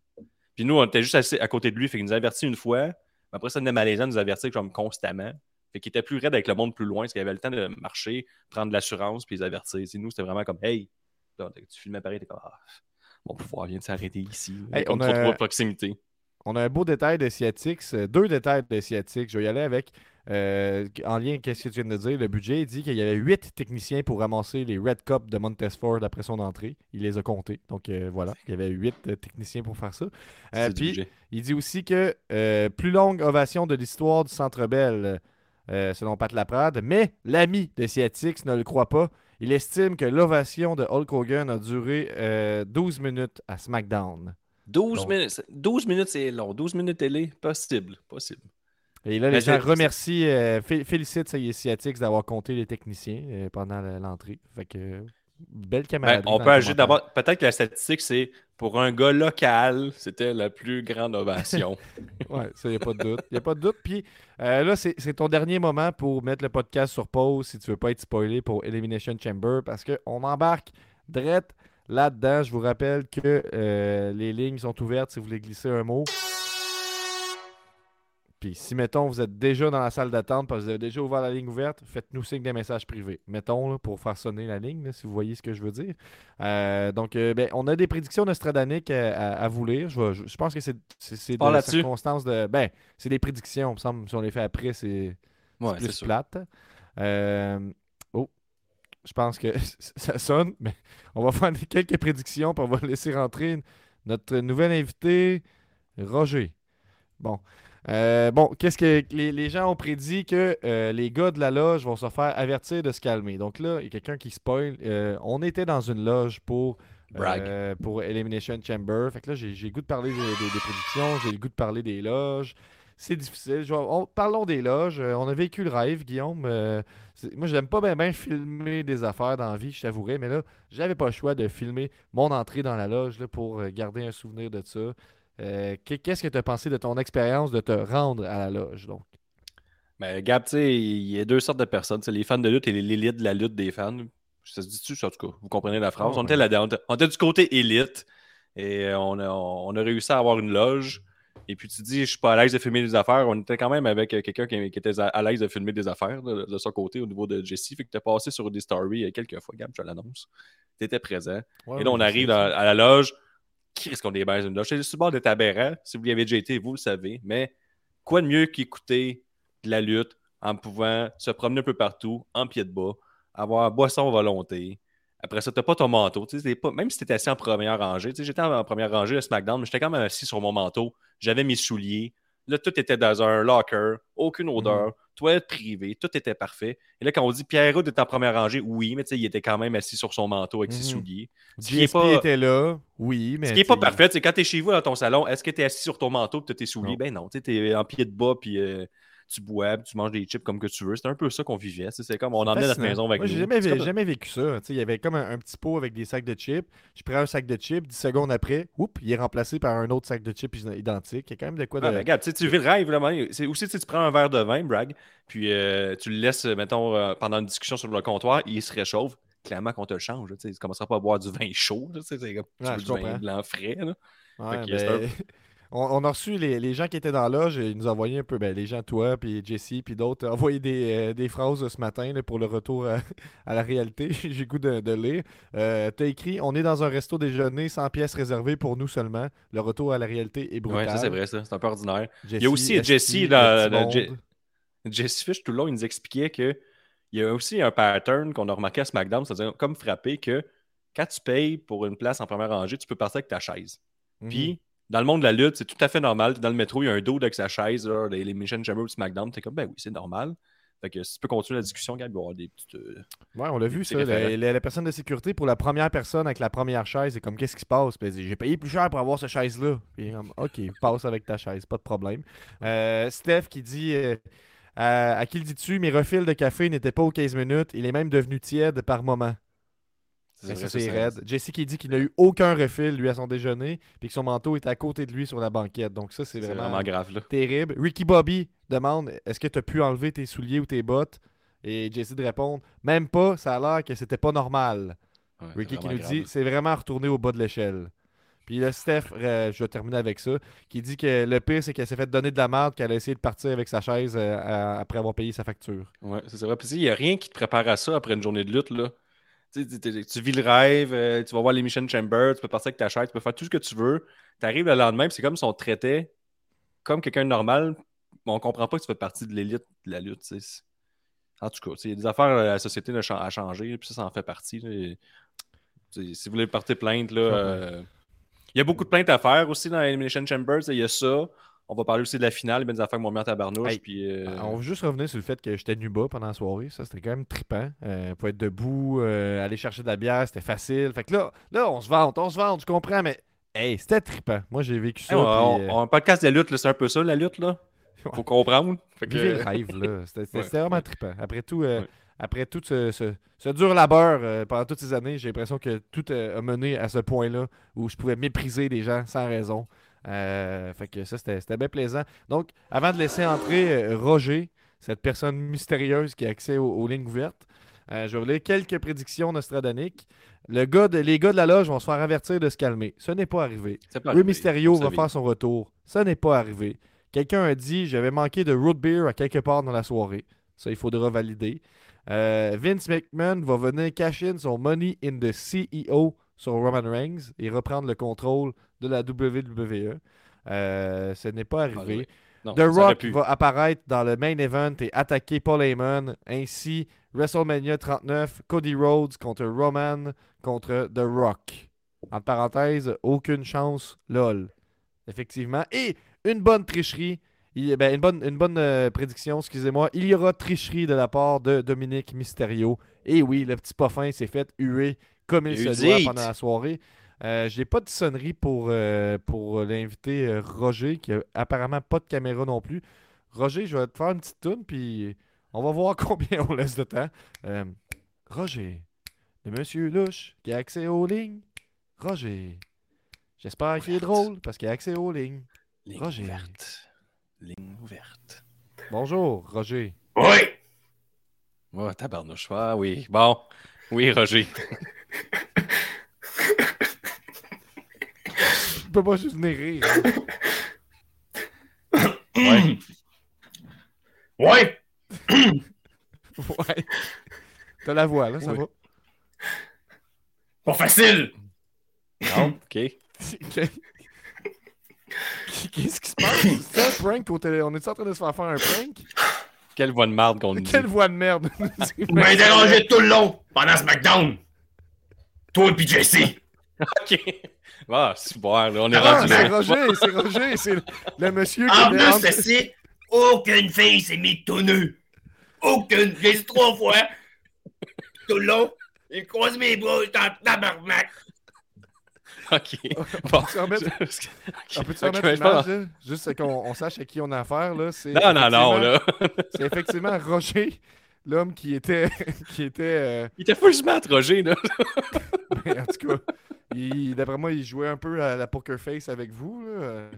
Puis nous, on était juste assis à côté de lui, fait qu'il nous a averti une fois, mais après ça, venait malaisant, il nous avertit comme constamment. Fait qu'il était plus raide avec le monde plus loin, parce qu'il avait le temps de marcher, prendre de l'assurance, puis les avertir. Sais, nous, c'était vraiment comme Hey, là, tu filmais pareil, t'es comme Ah, mon pouvoir vient de s'arrêter ici. Hey, on trop, a- trop de proximité. On a un beau détail de Sciatix, euh, deux détails de Sciatix. Je vais y aller avec, euh, en lien avec ce que tu viens de dire, le budget. Dit qu'il y avait huit techniciens pour ramasser les Red Cup de Montesford après son entrée. Il les a comptés. Donc euh, voilà, il y avait huit euh, techniciens pour faire ça. Puis, il dit aussi que plus longue ovation de l'histoire du Centre Bell, selon Pat Laprade. Mais l'ami de Sciatix ne le croit pas. Il estime que l'ovation de Hulk Hogan a duré euh, 12 minutes à SmackDown. 12 Donc- minutes, 12 minutes, c'est long. 12 minutes télé, possible. Possible. Et là, les gens remercient, euh, fé- félicitent Sciatix d'avoir compté les techniciens euh, pendant l'entrée. Fait que, belle Ben, camaraderie. on peut ajouter d'abord, peut-être que la statistique, c'est pour un gars local, c'était la plus grande ovation. Ouais, ça, il n'y a pas de doute. Il a pas de doute. Puis euh, là, c'est ton dernier moment pour mettre le podcast sur pause si tu veux pas être spoilé pour Elimination Chamber parce qu'on embarque direct là-dedans. Je vous rappelle que les lignes sont ouvertes si vous voulez glisser un mot. Puis si, mettons, vous êtes déjà dans la salle d'attente parce que vous avez déjà ouvert la ligne ouverte, faites-nous signe des messages privés. Mettons, là, pour faire sonner la ligne, là, si vous voyez ce que je veux dire. Euh, donc, euh, ben, on a des prédictions nostradaniques à, à- à vous lire. Je, vais- je- je pense que c'est de là-dessus. circonstances de... Ben, c'est des prédictions, il me semble. Si on les fait après, c'est Ouais, plus sûr. plate. Euh, Oh, je pense que ça sonne, mais on va faire quelques prédictions, puis on va laisser rentrer notre nouvel invité, Roger. Bon. Euh, bon, qu'est-ce que les, les gens ont prédit que euh, les gars de la loge vont se faire avertir de se calmer. Donc là, il y a quelqu'un qui spoil. Euh, on était dans une loge pour pour Elimination Chamber. Fait que là, j'ai le goût de parler des, des- des prédictions, j'ai le goût de parler des loges. C'est difficile. Je vais- on- parlons des loges. On a vécu le rêve, Guillaume. Moi, j'aime pas bien filmer des affaires dans la vie, je t'avouerai, mais là, j'avais pas le choix de filmer mon entrée dans la loge là, pour garder un souvenir de ça. Euh, qu'est- Qu'est-ce que tu as pensé de ton expérience de te rendre à la loge? Donc? Mais Gab, tu sais, il y a deux sortes de personnes. C'est les fans de lutte et les- l'élite de la lutte des fans. Ça se dit-tu, ça, en tout cas? Vous comprenez la phrase? Oh, on, était on, était, on était du côté élite et euh, on a, on a réussi à avoir une loge. Et puis tu dis, je suis pas à l'aise de filmer des affaires. On était quand même avec euh, quelqu'un qui, qui était à, l'aise de filmer des affaires de, de son côté au niveau de Jesse. Fait que tu as passé sur des stories quelques fois, Gab, je l'annonce. Tu étais présent. et là, on arrive à la loge. Risque qu'on débaise une loge? C'est le bord d'être aberrant. Si vous y avez déjà été, vous le savez. Mais quoi de mieux qu'écouter de la lutte en pouvant se promener un peu partout, en pied de bas, avoir boisson à volonté. Après ça, t'as pas ton manteau. Pas, même si tu étais assis en première rangée, j'étais en première rangée à SmackDown, mais j'étais quand même assis sur mon manteau. J'avais mes souliers. Là, tout était dans un locker, aucune odeur, toilette privée, tout était parfait. Et là, quand on dit Pierre Rudd est en première rangée, oui, mais tu sais, il était quand même assis sur son manteau avec ses Mhm. souliers. Ce qui est pas- était là, oui, mais. Ce qui n'est pas parfait, c'est quand tu es chez vous dans ton salon, est-ce que tu es assis sur ton manteau et tu as tes souliers? Non. Ben non, tu es en pied de bas puis euh, tu bois, puis tu manges des chips comme que tu veux. C'est un peu ça qu'on vivait. C'est comme on emmenait notre maison avec Moi, nous. j'ai jamais, comme- jamais vécu ça. Il y avait comme un, un petit pot avec des sacs de chips. Je prends un sac de chips, 10 secondes après, oups, il est remplacé par un autre sac de chips identique. Il y a quand même de quoi de. Ah, ben, regarde, tu vis le rêve, vraiment. C'est aussi, tu prends un verre de vin, brag, puis euh, tu le laisses, mettons, euh, pendant une discussion sur le comptoir, il se réchauffe. Clairement qu'on te le change. là, Tu ne commenceras pas à boire du vin chaud. là, tu Ouais, veux du vin blanc frais. là. Ouais, ben, on, on a reçu les, les gens qui étaient dans la loge, ils nous ont envoyé un peu, ben, les gens, toi, puis Jesse, puis d'autres, ont envoyé des, euh, des phrases ce matin là, pour le retour à, à la réalité. J'ai goût de, de lire. Euh, T'as écrit On est dans un resto déjeuner, 100 pièces réservées pour nous seulement. Le retour à la réalité est brutal. Ouais, ça, c'est vrai, ça. C'est un peu ordinaire. Jesse, Il y a aussi Jesse. Je- Jesse Fish, tout le long, il nous expliquait que il y a aussi un pattern qu'on a remarqué à SmackDown, c'est-à-dire comme frappé que quand tu payes pour une place en première rangée, tu peux partir avec ta chaise. Mhm. Puis, dans le monde de la lutte, c'est tout à fait normal. Dans le métro, il y a un dos avec sa chaise, là, les, les Mission Chamber ou SmackDown. T'es comme, ben oui, c'est normal. Fait que si tu peux continuer la discussion, Gab, il va y avoir des petites. euh, Ouais, on l'a vu ça. La, référents. la- la personne de sécurité pour la première personne avec la première chaise, c'est comme qu'est-ce qui se passe? J'ai payé plus cher pour avoir cette chaise-là. Puis comme, ok, passe avec ta chaise, pas de problème. Euh, Steph qui dit euh, à, à qui le dis-tu, mes refils de café n'étaient pas aux 15 minutes, il est même devenu tiède par moment. C'est raide. Jesse qui dit qu'il n'a eu aucun refil, lui, à son déjeuner, puis que son manteau est à côté de lui sur la banquette. Donc ça, c'est vraiment, vraiment grave, là. terrible. Ricky Bobby demande est-ce que tu as pu enlever tes souliers ou tes bottes? Et Jesse de répondre même pas, ça a l'air que c'était pas normal. Ouais, Ricky qui nous grave. dit c'est vraiment retourné au bas de l'échelle. Puis là, Steph, euh, je vais terminer avec ça, qui dit que le pire, c'est qu'elle s'est fait donner de la merde, qu'elle a essayé de partir avec sa chaise euh, à- après avoir payé sa facture. Ouais, c'est vrai. Puis, il n'y a rien qui te prépare à ça après une journée de lutte, là. Tu, vis le rêve, euh, tu vas voir l'émission Chamber, tu peux partir avec ta chaise, tu peux faire tout ce que tu veux. Tu arrives le lendemain, c'est comme si on traitait comme quelqu'un de normal, mais on comprend pas que tu fais partie de l'élite de la lutte. En tout cas, il y a des affaires, euh, la société a cha- a changé, puis ça, ça en fait partie. si vous voulez porter plainte, là, euh, il y a beaucoup de plaintes à faire aussi dans Elimination Chambers. Il y a ça. On va parler aussi de la finale, a des affaires qui m'ont mis en tabarnouche. Hey, puis, euh, On veut juste revenir sur le fait que j'étais nu bas pendant la soirée. Ça, c'était quand même trippant. Euh, pour être debout, euh, aller chercher de la bière, c'était facile. Fait que là, là, on se vante, on se vante, tu comprends, mais hey, c'était trippant. Moi, j'ai vécu ça. Hey, on, puis, on- on- podcast de lutte, c'est un peu ça, la lutte, là. Faut comprendre. Fait que- Vivez le rêve, là. C'était Ouais, vraiment ouais. trippant. Après tout, Ouais. après tout ce, ce- ce dur labeur pendant toutes ces années, j'ai l'impression que tout a mené à ce point-là où je pouvais mépriser des gens sans raison. Euh, fait que ça, c'était bien plaisant. Donc, avant de laisser entrer euh, Roger, cette personne mystérieuse qui a accès aux, aux lignes ouvertes, euh, je vais vous lire quelques prédictions nostradaniques. Le gars de, les gars de la loge vont se faire avertir de se calmer. Ce n'est pas arrivé. pas arrivé. Mysterio va faire son retour. Ça n'est pas arrivé. Quelqu'un a dit j'avais manqué de root beer à quelque part dans la soirée. Ça, il faudra valider. Euh, Vince McMahon va venir cash in son money in the CEO sur Roman Reigns et reprendre le contrôle de la WWE. Euh, ce n'est pas Ah, arrivé. oui. Non, The Rock va apparaître dans le main event et attaquer Paul Heyman. Ainsi, WrestleMania 39, Cody Rhodes contre Roman contre The Rock. En parenthèse, aucune chance, lol. Effectivement. Et une bonne tricherie. Il- ben, une bonne, une bonne euh, prédiction, excusez-moi. Il y aura tricherie de la part de Dominique Mysterio. Et oui, le petit pas s'est fait huer comme il se doit pendant la soirée. Euh, J'ai pas de sonnerie pour, euh, pour l'invité euh, Roger, qui a apparemment pas de caméra non plus. Roger, je vais te faire une petite toune, puis on va voir combien on laisse de temps. Euh, Roger, le monsieur louche qui a accès aux lignes. Roger, j'espère qu'il est drôle parce qu'il a accès aux lignes. Ligne Roger. ouverte. Ligne ouverte. Bonjour, Roger. Oui! Ouais, tabarnouche. Ah oui. Bon. Oui, Roger. Je peux pas juste venir rire. hein. Ouais. Ouais! ouais. T'as la voix, là, ça Oui. va. Pas facile! Non, OK. Qu'est-ce qui se passe? C'est un prank au télé. On est en train de se faire faire un prank? Quelle voix de marde qu'on nous dit. Quelle voix de merde! Vous m'avez dérangé tout le long pendant SmackDown! Toi et puis Jesse! OK. Ah, super, là, on est Ah, rendu c'est. Roger, c'est Roger, c'est le, le monsieur qui En plus, entre- ceci, aucune fille s'est mise tout nu! Aucune! J'ai trois fois! Tout le long! J'ai croisé mes bras, j'étais en tabarnak! OK. Bon. remettre- On peut-tu ok, remettre l'image, là? Juste qu'on on sache à qui on a affaire, là. C'est Non, non, non, là. C'est effectivement Roger, l'homme qui était... qui était euh, Il était full smart, Roger, là. ben, en tout cas, il- d'après moi, il jouait un peu à la poker face avec vous, là. Euh,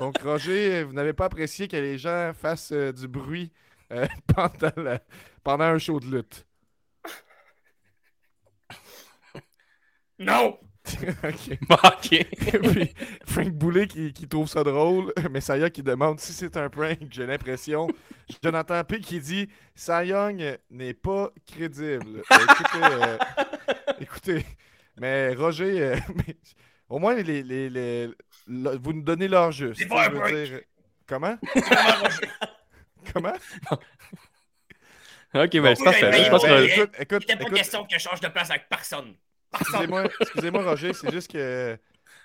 Donc, Roger, vous n'avez pas apprécié que les gens fassent euh, du bruit euh, pendant, la- pendant un show de lutte? Non! OK. Bon, OK. Et puis, Frank Boulet qui, qui trouve ça drôle, mais Saya qui demande si c'est un prank. J'ai l'impression. Jonathan P qui dit Cy Young n'est pas crédible. Écoutez, euh, écoutez, mais Roger, euh, mais au moins, les, les, les- le- vous nous donnez l'heure juste. C'est pas un dire- Comment? Comment? OK, ben, c'est parfait. Je pense que... ben, écoute, Il écoute, n'était pas écoute, question que je change de place avec personne! Personne! excusez-moi, excusez-moi, Roger, c'est juste que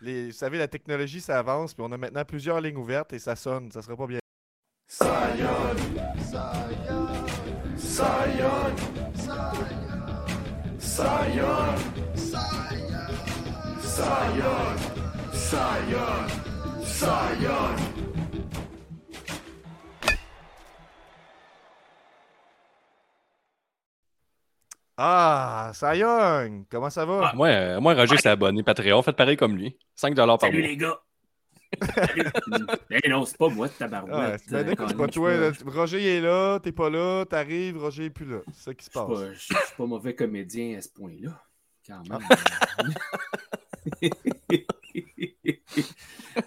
les, vous savez, la technologie, ça avance, puis on a maintenant plusieurs lignes ouvertes et ça sonne, ça sera pas bien. Sion. Sion. Sion. Sion. Sion. Ah, Sion, comment ça va? Ah, moi, euh, moi, Roger s'est abonné Patreon. Faites pareil comme lui. 5 par mois. Salut les gars! Salut. Eh non, c'est pas moi, Ouais, tabarouette. c'est ben, c'est pas je toi. Roger est là, t'es pas là, t'arrives, Roger est plus là. C'est ça qui se Je suis passe. pas, je- je suis pas mauvais comédien à ce point-là. Quand même.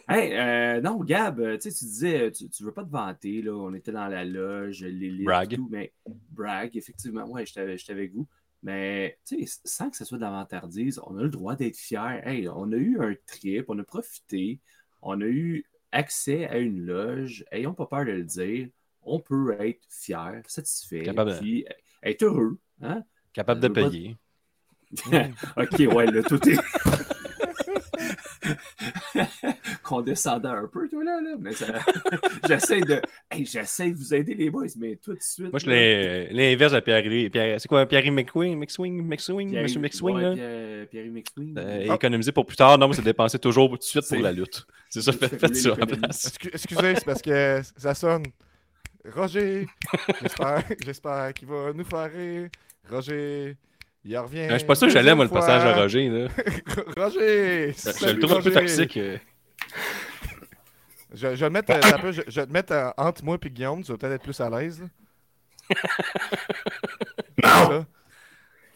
hey, euh, non, Gab, euh, tu sais, tu disais, tu, tu veux pas te vanter, là. On était dans la loge, l'élite, Brag. tout, mais brag, effectivement, ouais, j'étais avec vous. Mais, tu sais, sans que ce soit de la vantardise, on a le droit d'être fiers. Hey, on a eu un trip, on a profité, on a eu accès à une loge. Ayons pas peur de le dire. On peut être fier, satisfait, Capable de- puis être heureux. Hein? Capable de pas- payer. ok, ouais, là, tout est. Condescendant un peu, toi, là, là. Mais ça... j'essaie de. Hey, j'essaie de vous aider, les boys, mais tout de suite. Moi, je l'inverse de Pierre. Pierre c'est quoi, Pierre McSwing? McSwing? McSwing? Pierre- Monsieur McSwing, ouais, là? Pierre- Pierre McSwing. Euh, Ah. Économiser pour plus tard. Non, moi, c'est dépenser toujours tout de suite pour la lutte. C'est ça, C'est faites, faites ça en place. Excusez, c'est parce que ça sonne. Roger, j'espère, j'espère qu'il va nous faire rire. Roger, il revient. Je suis pas sûr que j'allais, moi, le passage fois. Roger. Là. Roger! Je le trouve un peu toxique. Je, je vais le mettre, euh, attends un peu, je, je vais te mettre euh, entre moi et Guillaume, tu vas peut-être être plus à l'aise. Non! Ça.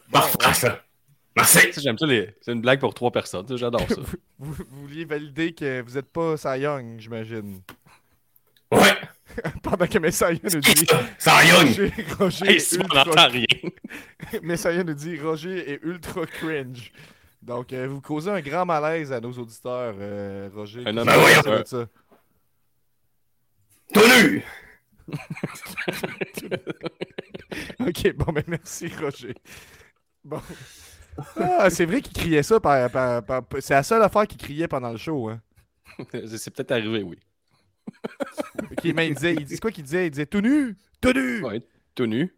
Bon, ça. Merci! Ça, J'aime ça. les- C'est une blague pour trois personnes. J'adore ça. Vous, vous vouliez valider que vous n'êtes pas Cy Young, j'imagine. Ouais! Pendant que Messiah nous dit. Ça young! Roger, Roger Hey, est si on ultra n'entend rien. Messiah nous dit Roger est ultra cringe. Donc, euh, vous causez un grand malaise à nos auditeurs, euh, Roger. Un Ben tu voyons. ça? Tout nu! Ok, bon, ben merci, Roger. Bon. Ah, c'est vrai qu'il criait ça. Par, par- par- c'est la seule affaire qu'il criait pendant le show. Hein. C'est peut-être arrivé, oui. Ok, mais il disait, il quoi qu'il disait? Il disait tout nu Tout nu Ouais, tout nu.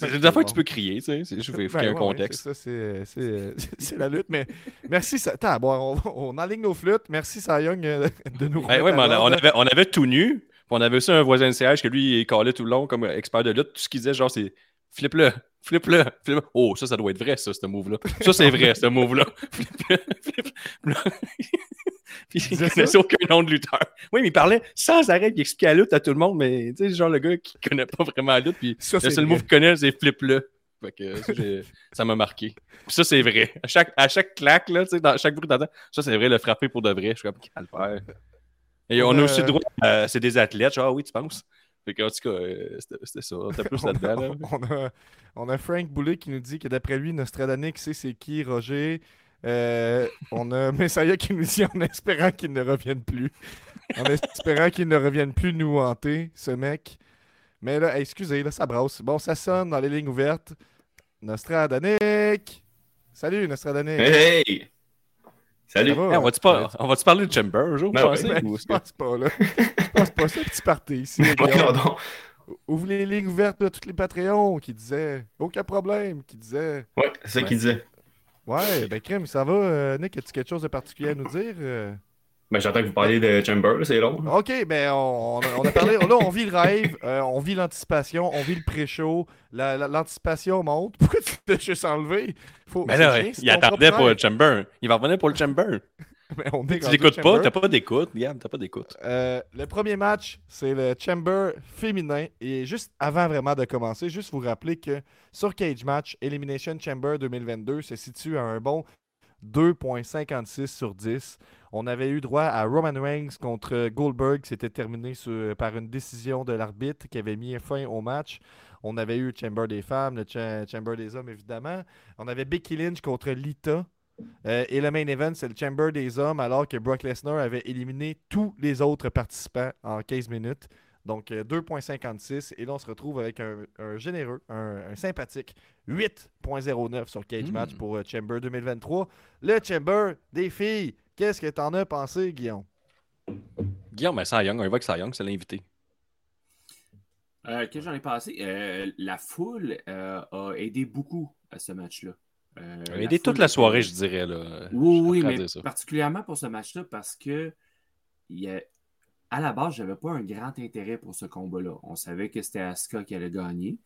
C'est des affaires que tu peux crier, tu sais. c'est- Je vais Ben faire un ouais, contexte. c'est ça, c'est- c'est c'est la lutte. Mais merci. Ça... Attends, bon, on, on enligne nos flûtes. Merci, Cy Young, euh, de nous Ben ouais, mais on, a- l'ordre. on avait, on avait tout nu. on avait aussi un voisin de siège que lui, il calait tout le long comme expert de lutte. Tout ce qu'il disait, genre, c'est flip-le, flip-le, flip-le. Oh, ça, ça doit être vrai, ça, ce move-là. Ça, c'est vrai, ce move-là. Flip-le, flip-le. Puis il connaissait aucun nom de lutteur. Oui, mais il parlait sans arrêt, il expliquait la lutte à tout le monde, mais tu sais, genre le gars qui connaît pas vraiment la lutte, puis Ça, le seul move qu'il connaît, c'est flip-le. Fait que ça, m'a marqué. Puis ça, c'est vrai. À chaque, à chaque claque, là, tu sais, dans chaque bruit d'entend, ça, c'est vrai, le frapper pour de vrai. Je suis comme. Et on a Euh, aussi le droit, à- c'est des athlètes. Genre, ah oui, tu penses? Fait que, en tout cas, euh, c'était ça. Plus on, là-dedans, là. a, on, a, on a Frank Boulet qui nous dit que d'après lui, Nostradamus sait c'est qui, Roger. Euh, on a Messiah qui nous dit en espérant qu'il ne revienne plus. En espérant qu'il ne revienne plus nous hanter, ce mec. Mais là, excusez, là, ça brasse. Bon, ça sonne dans les lignes ouvertes. Nostradamus! Salut, Nostradamus! Hey! Salut! Va? Hey, on va-tu par- parler de Chamber un jour, Ben vous ouais. Ben, ou je que- pense pas, là. Je pense pas ça, petit party ici. les Voyons gars. donc. Ouvre les lignes ouvertes de tous les Patreons qui disaient aucun problème, qui disaient Ouais, c'est ça qu'il disait. Ouais, ben crème, ça va, euh, Nick, as-tu quelque chose de particulier à nous dire? euh? Ben, j'entends que vous parliez de Chamber, c'est long. Ok, ben on, on a, parlé, là on vit le rêve, euh, on vit l'anticipation, on vit le pré-show, la- la- l'anticipation monte. Pourquoi tu t'es juste enlevé? Faut, Mais là, il attendait pour le. Chamber. Il va revenir pour le Chamber. Mais on est Tu au pas, t'as pas d'écoute, Gab, t'as pas d'écoute. Euh, le premier match, c'est le Chamber féminin. Et juste avant vraiment de commencer, juste vous rappeler que sur Cage Match, Elimination Chamber 2022 se situe à un bon 2.56 sur 10. On avait eu droit à Roman Reigns contre Goldberg. C'était terminé par une décision de l'arbitre qui avait mis fin au match. On avait eu Chamber des femmes, le Cha- Chamber des hommes, évidemment. On avait Becky Lynch contre Lita. Euh, et le main event, c'est le Chamber des hommes, alors que Brock Lesnar avait éliminé tous les autres participants en 15 minutes. Donc euh, 2.56. Et là, on se retrouve avec un, un généreux, un, un sympathique 8.09 sur Cage Mm. Match pour euh, Chamber 2023. Le Chamber des filles. Qu'est-ce que t'en as pensé, Guillaume? Guillaume, mais Cy Young, on va que Cy Young, c'est l'invité. Euh, que j'en ai passé, euh, la foule euh, a aidé beaucoup à ce match-là. Euh, Il a aidé toute la soirée, je dirais. Là. Oui, Je oui, mais ça. particulièrement pour ce match-là parce que il y a- à la base, je n'avais pas un grand intérêt pour ce combat-là. On savait que c'était Asuka qui allait gagner.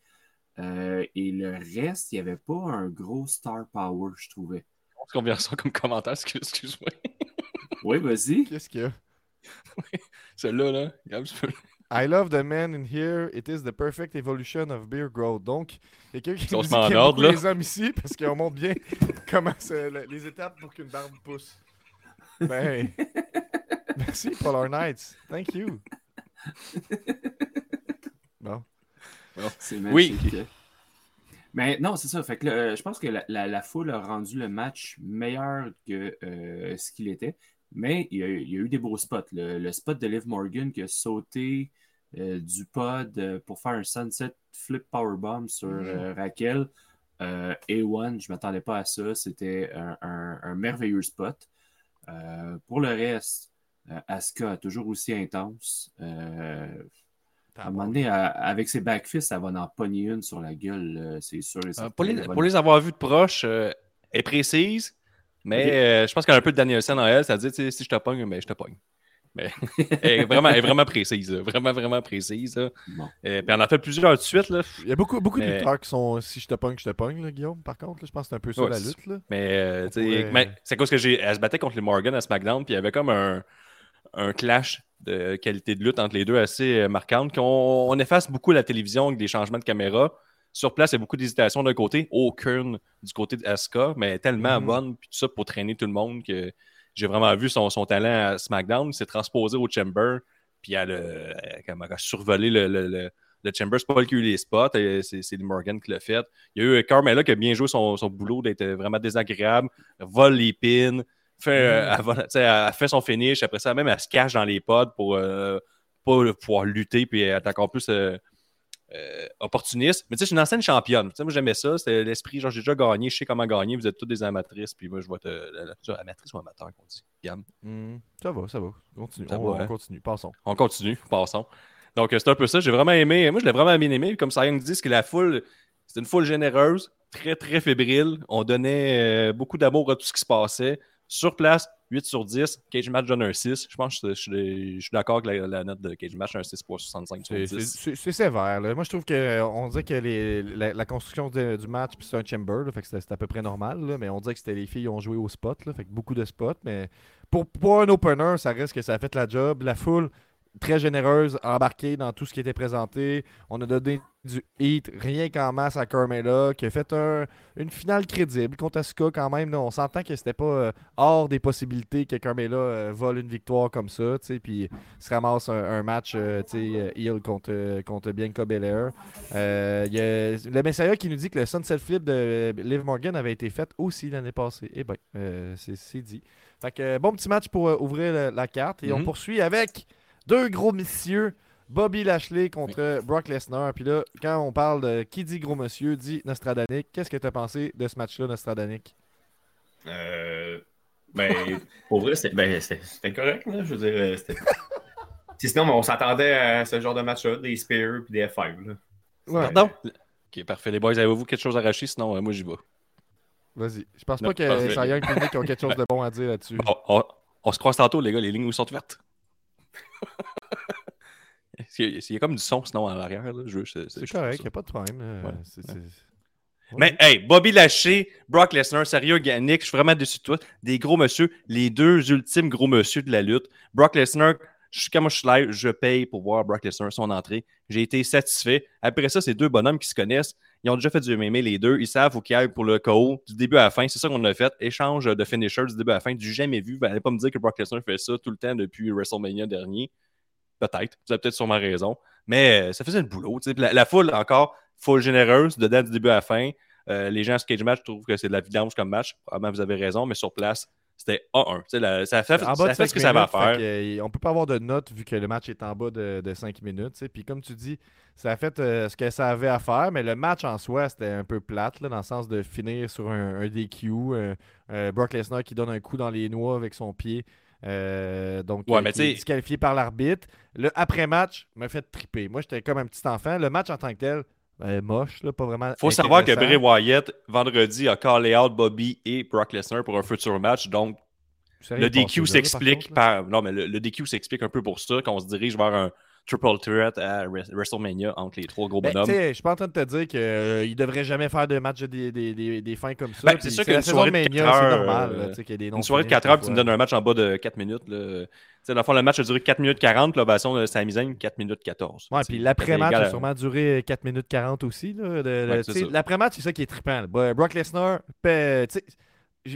Euh, et le reste, il n'y avait pas un gros star power, je trouvais. Est-ce qu'on vient ça comme commentaire? Excuse- Excuse-moi. Oui, vas-y. Qu'est-ce qu'il y a? Celui-là, là. regarde, je peux- I love the man in here. It is the perfect evolution of beer growth. Donc, quelqu'un qui On nous se dit qu'il beaucoup les hommes ici parce qu'on montre bien comment les étapes pour qu'une barbe pousse. Ben, merci Polar Knights. Thank you. Bon. C'est Oui. Mais non, c'est ça. Fait que là, euh, je pense que la, la- la foule a rendu le match meilleur que euh, ce qu'il était. Mais il y, a, eu- il y a eu des beaux spots. Le, le spot de Liv Morgan qui a sauté euh, du pod pour faire un sunset flip powerbomb sur euh, Raquel. Euh, A1, je ne m'attendais pas à ça. C'était un, un- un merveilleux spot. Euh, pour le reste, Asuka, toujours aussi intense. Euh, à un moment donné, à- avec ses backfists, ça va en pogner une sur la gueule, euh, c'est sûr. et Euh, pour, les, pour les avoir vus de proche, euh, elle est précise, mais euh, je pense qu'elle a un peu de Danielson en elle, c'est-à-dire tu sais, si je te pogne, mais je te pogne. Mais elle, est vraiment, elle est vraiment précise, là. vraiment, vraiment précise. là. Bon. Euh, puis elle en a fait plusieurs de suite, là. Il y a beaucoup, beaucoup de lutteurs qui sont si je te pogne, je te pogne, là, Guillaume. Par contre, là, je pense que c'est un peu ça Ouais, la lutte. Là. mais euh, pourrait- mais c'est à cause que j'ai. Elle se battait contre les Morgan à SmackDown, puis il y avait comme un, un clash de qualité de lutte entre les deux assez euh, marquante. qu'on on efface beaucoup la télévision avec des changements de caméra. Sur place, il y a beaucoup d'hésitation d'un côté, aucune du côté de Asuka, mais tellement Mhm. bonne, puis tout ça pour traîner tout le monde que j'ai vraiment vu son, son talent à SmackDown. Il s'est transposé au Chamber, puis elle a, elle a- survolé le, le, le, le Chamber. C'est pas elle qui a eu les spots, euh, c'est Morgan qui l'a fait. Il y a eu Carmella qui a bien joué son, son boulot d'être vraiment désagréable, vole les pins, fait, euh, elle, sais, elle fait son finish. Après ça, même, elle se cache dans les pods pour euh, pas pouvoir lutter puis être encore plus euh, euh, opportuniste. Mais tu sais, c'est une ancienne championne. Moi, j'aimais ça. C'était l'esprit, genre, j'ai déjà gagné, je sais comment gagner. Vous êtes toutes des amatrices. Puis moi, je vois te. amatrice ou amateur qu'on dit. Yann. Hmm, ça va, ça va. Continue. Ça on, va, on hein? continue. Passons. On continue, passons. Donc, c'est un peu ça. J'ai vraiment aimé. Moi, je l'ai vraiment bien aimé. Comme Sayang dit, c'est que la foule, c'est une foule généreuse, très, très fébrile. On donnait beaucoup d'amour à tout ce qui se passait. Sur place, 8 sur 10. Cage Match donne un 6. Je pense que je, je- je suis d'accord avec la, la note de Cage Match, un 6.65 sur C'est- C'est 10. c'est- c'est sévère. là. Moi, je trouve qu'on dirait que les- la, la construction de- du match, c'est un chamber, là, fait que c'était c'était à peu près normal, là, mais on dirait que c'était les filles qui ont joué au spot, fait que beaucoup de spots. Mais pour, pour un opener, ça reste que ça a fait la job. La foule, très généreuse, embarquée dans tout ce qui était présenté. On a donné du hit, rien qu'en masse à Carmella, qui a fait un- une finale crédible contre Asuka quand même. là. On s'entend que c'était pas euh, hors des possibilités que Carmella euh, vole une victoire comme ça, puis se ramasse un, un match euh, euh, heel contre, contre Bianca Belair. Il y a le Messiah qui nous dit que le Sunset Flip de Liv Morgan avait été fait aussi l'année passée. Eh bien, c'est dit. Fait que bon petit match pour ouvrir la, la carte. Et on Mhm. poursuit avec deux gros messieurs. Bobby Lashley contre Brock Lesnar. Puis là, quand on parle de qui dit gros monsieur, dit Nostradanic. Qu'est-ce que tu as pensé de ce match-là, Nostradanic? Euh, ben, pour vrai, c'était ben, c'était- correct, là. Je veux dire, euh, c'était. Si sinon, mais on s'attendait à ce genre de match-là, des Spears puis des F5. Là. Ouais. Pardon? Ok, parfait. Les boys, avez-vous quelque chose à arracher? Sinon, euh, moi, j'y vais. Vas-y. Je pense Non, pas que Young et Nick ont quelque chose de bon à dire là-dessus. Bon, on, on se croise tantôt, les gars. Les lignes sont ouvertes. Il y a- comme du son, sinon, à l'arrière. là? Je veux- c'est- correct, il n'y a pas de problème. Ouais. C'est- Mais hey, Bobby Lashley, Brock Lesnar, sérieux, Nick, je suis vraiment déçu de toi. Des gros monsieur, les deux ultimes gros monsieur de la lutte. Brock Lesnar, je, quand moi je suis live, je paye pour voir Brock Lesnar son entrée. J'ai été satisfait. Après ça, c'est deux bonhommes qui se connaissent. Ils ont déjà fait du MMA les deux. Ils savent où qu'ils aillent pour le KO du début à la fin. C'est ça qu'on a fait. Échange de finishers du début à la fin. Du jamais vu. Vous n'allez pas me dire que Brock Lesnar fait ça tout le temps depuis WrestleMania dernier. Peut-être. Vous avez peut-être sûrement raison. Mais euh, ça faisait le boulot. la foule, encore, foule généreuse, dedans du début à la fin. Euh, les gens à ce cage match trouvent que c'est de la vidange comme match. Probablement, vous avez raison, mais sur place, c'était A1. Tu sais, la- ça fait, En bas fait 5 ce que ça va faire. que, on peut pas avoir de note vu que le match est en bas de, de 5 minutes. Puis comme tu dis, ça a fait euh, ce que ça avait à faire, mais le match en soi, c'était un peu plate, là, dans le sens de finir sur un, un DQ. euh, euh, Brock Lesnar qui donne un coup dans les noix avec son pied. Donc, Ouais, mais qui est tu sais- disqualifié par l'arbitre. Le après-match m'a fait triper. Moi, j'étais comme un petit enfant. Le match en tant que tel, euh, moche, là, pas vraiment. Faut savoir que. Bray Wyatt, vendredi, a callé out Bobby et Brock Lesnar pour un futur match. Donc, le DQ par s'explique par. Non, mais le, le DQ s'explique un peu pour ça, qu'on se dirige vers un triple threat à Wres- WrestleMania entre les trois gros Ben, bonhommes. je suis pas en train de te dire qu'il ne devrait jamais faire de match des, des, des, des fins comme ça. Ben, c'est sûr la qu'une soirée de de Mania, quatre c'est heures, normal. euh, là, qu'il y a des Une soirée de non-finishes 4 heures, puis tu me donnes un match en bas de 4 minutes. Là. Tu sais, dans le fond, le match a duré 4 minutes 40, l'ovation de Sami Zayn, 4 minutes 14. Ouais, puis l'après-match a sûrement duré 4 minutes 40 aussi. Ouais. L'après-match, c'est ça qui est trippant. Brock Lesnar,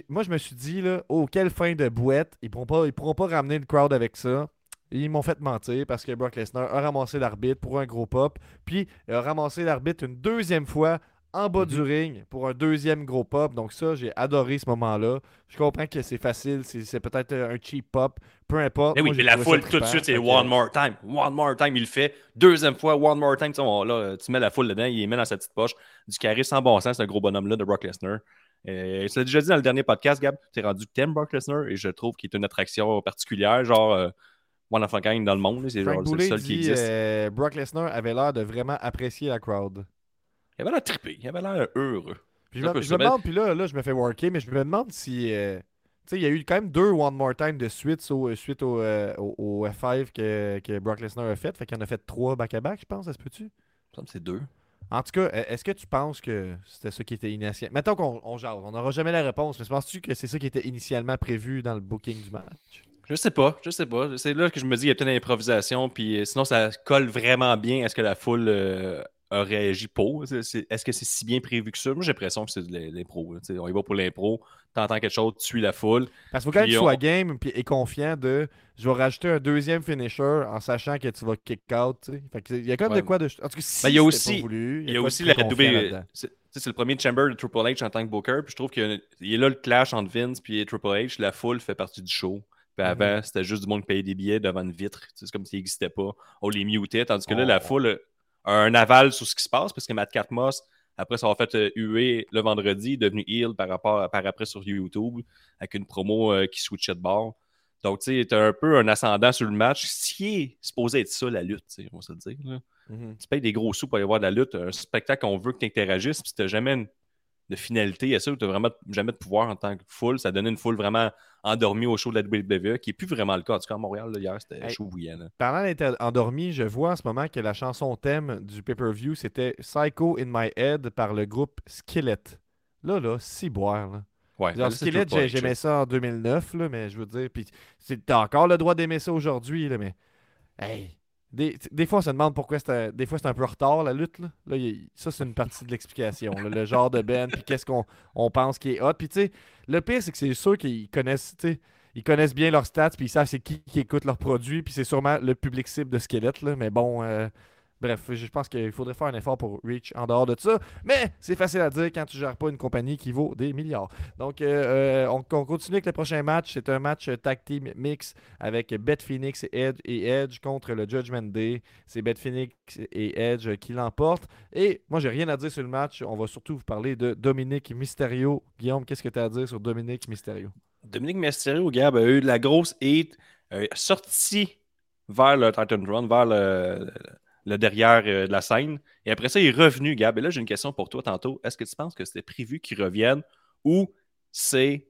moi, je me suis dit, là, oh, quelle fin de bouette. Ils pourront ils pourront pas ramener le crowd avec ça. Ils m'ont fait mentir parce que Brock Lesnar a ramassé l'arbitre pour un gros pop, puis a ramassé l'arbitre une deuxième fois en bas Mhm. du ring pour un deuxième gros pop. Donc ça, j'ai adoré ce moment-là. Je comprends que c'est facile, c'est peut-être un cheap pop, peu importe. Mais Eh oui, Moi, mais la foule, tout de suite, c'est que- one more time. One more time, il le fait. Deuxième fois, one more time. Tu, sais, on- là, tu mets la foule dedans, il les met dans sa petite poche. Du charisme sans bon sens, ce gros bonhomme-là de Brock Lesnar. Euh, tu l'as déjà dit dans le dernier podcast, Gab. Tu es rendu thème Brock Lesnar et je trouve qu'il est une attraction particulière, genre euh, one of a kind dans le monde. C'est genre le seul qui dit existe. euh, Brock Lesnar avait l'air de vraiment apprécier la crowd. Il avait l'air trippé, il avait l'air heureux. Puis je me, je demande, puis là, là, je me fais worker, mais je me demande si. euh, tu sais, il y a eu quand même deux One More Time de suite au, suite au, euh, au, au F5 que, que Brock Lesnar a fait. Fait qu'il en a fait trois back-à-back, je pense, ça se peut-tu? Me c'est deux. En tout cas, est-ce que tu penses que c'était ça qui était initialement. Mettons qu'on on jase, on n'aura jamais la réponse, mais penses-tu que c'est ça qui était initialement prévu dans le booking du match? Je sais pas, je sais pas. C'est là que je me dis qu'il y a peut-être une improvisation, puis euh, sinon ça colle vraiment bien à ce que la foule euh, a réagi pour. Est-ce que c'est si bien prévu que ça? Moi j'ai l'impression que c'est de l'im- l'impro. On y va pour l'impro, t'entends quelque chose, tu suis la foule. Parce qu'il faut quand même que tu sois game puis- et confiant de je vais rajouter un deuxième finisher en sachant que tu vas kick out. il y a quand même Ouais. de quoi de. En tout cas, si Ben, il y a aussi- pas voulu, Il y a de quoi aussi la double. C'est le premier chamber de Triple H en tant que Booker, puis je trouve qu'il y a, y a là le clash entre Vince et Triple H. La foule fait partie du show. Puis Mhm. avant, c'était juste du monde qui payait des billets devant une vitre. C'est comme s'il n'existait pas. On les mutait. Tandis que là, la Oh. foule a un aval sur ce qui se passe parce que Matt Catmos, après ça, a fait euh, huer le vendredi, est devenu heel par, rapport à- par après sur YouTube avec une promo euh, qui switchait de bord. Donc, tu sais, t'as un peu un ascendant sur le match. Qui est supposé être ça, la lutte, on va se le dire. Mhm. Tu payes des gros sous pour aller voir de la lutte, un spectacle qu'on veut que tu interagisses, puis tu n'as jamais une- de finalité à ça, tu n'as vraiment jamais de pouvoir en tant que foule. Ça donnait une foule vraiment endormie au show de la WWE, qui n'est plus vraiment le cas. En tout cas, à Montréal, là, hier, c'était Hey. chaud bouillant. là. Parlant d'être endormi, je vois en ce moment que la chanson thème du pay-per-view, c'était Psycho in My Head par le groupe Skillet. Là, là, si boire. Là. Ouais, c'est Skillet, j'aimais ça en 2009, là, mais je veux dire, puis t'as encore le droit d'aimer ça aujourd'hui, là, mais hey, des, des fois on se demande pourquoi c'était, des fois c'est un peu en retard la lutte, là. Ça c'est une partie de l'explication, le genre de Ben, puis qu'est-ce qu'on on pense qui est hot, puis tu sais, le pire c'est que c'est sûr qu'ils connaissent, ils connaissent bien leurs stats, puis ils savent c'est qui qui écoute leurs produits, puis c'est sûrement le public cible de Squelette, là, mais bon, euh, bref, je pense qu'il faudrait faire un effort pour Reach en dehors de ça, mais c'est facile à dire quand tu gères pas une compagnie qui vaut des milliards. Donc, euh, euh, on, on continue avec le prochain match. C'est un match tag team mix avec Beth Phoenix et Edge, et Edge contre le Judgment Day. C'est Beth Phoenix et Edge qui l'emportent. Et moi, j'ai rien à dire sur le match. On va surtout vous parler de Dominique Mysterio. Guillaume, qu'est-ce que tu as à dire sur Dominique Mysterio? Dominique Mysterio, Gab, a eu de la grosse hate, euh, sorti vers le Titan Run, vers le, le derrière euh, de la scène. Et après ça, il est revenu, Gab. Et là, j'ai une question pour toi tantôt. Est-ce que tu penses que c'était prévu qu'il revienne ou c'est.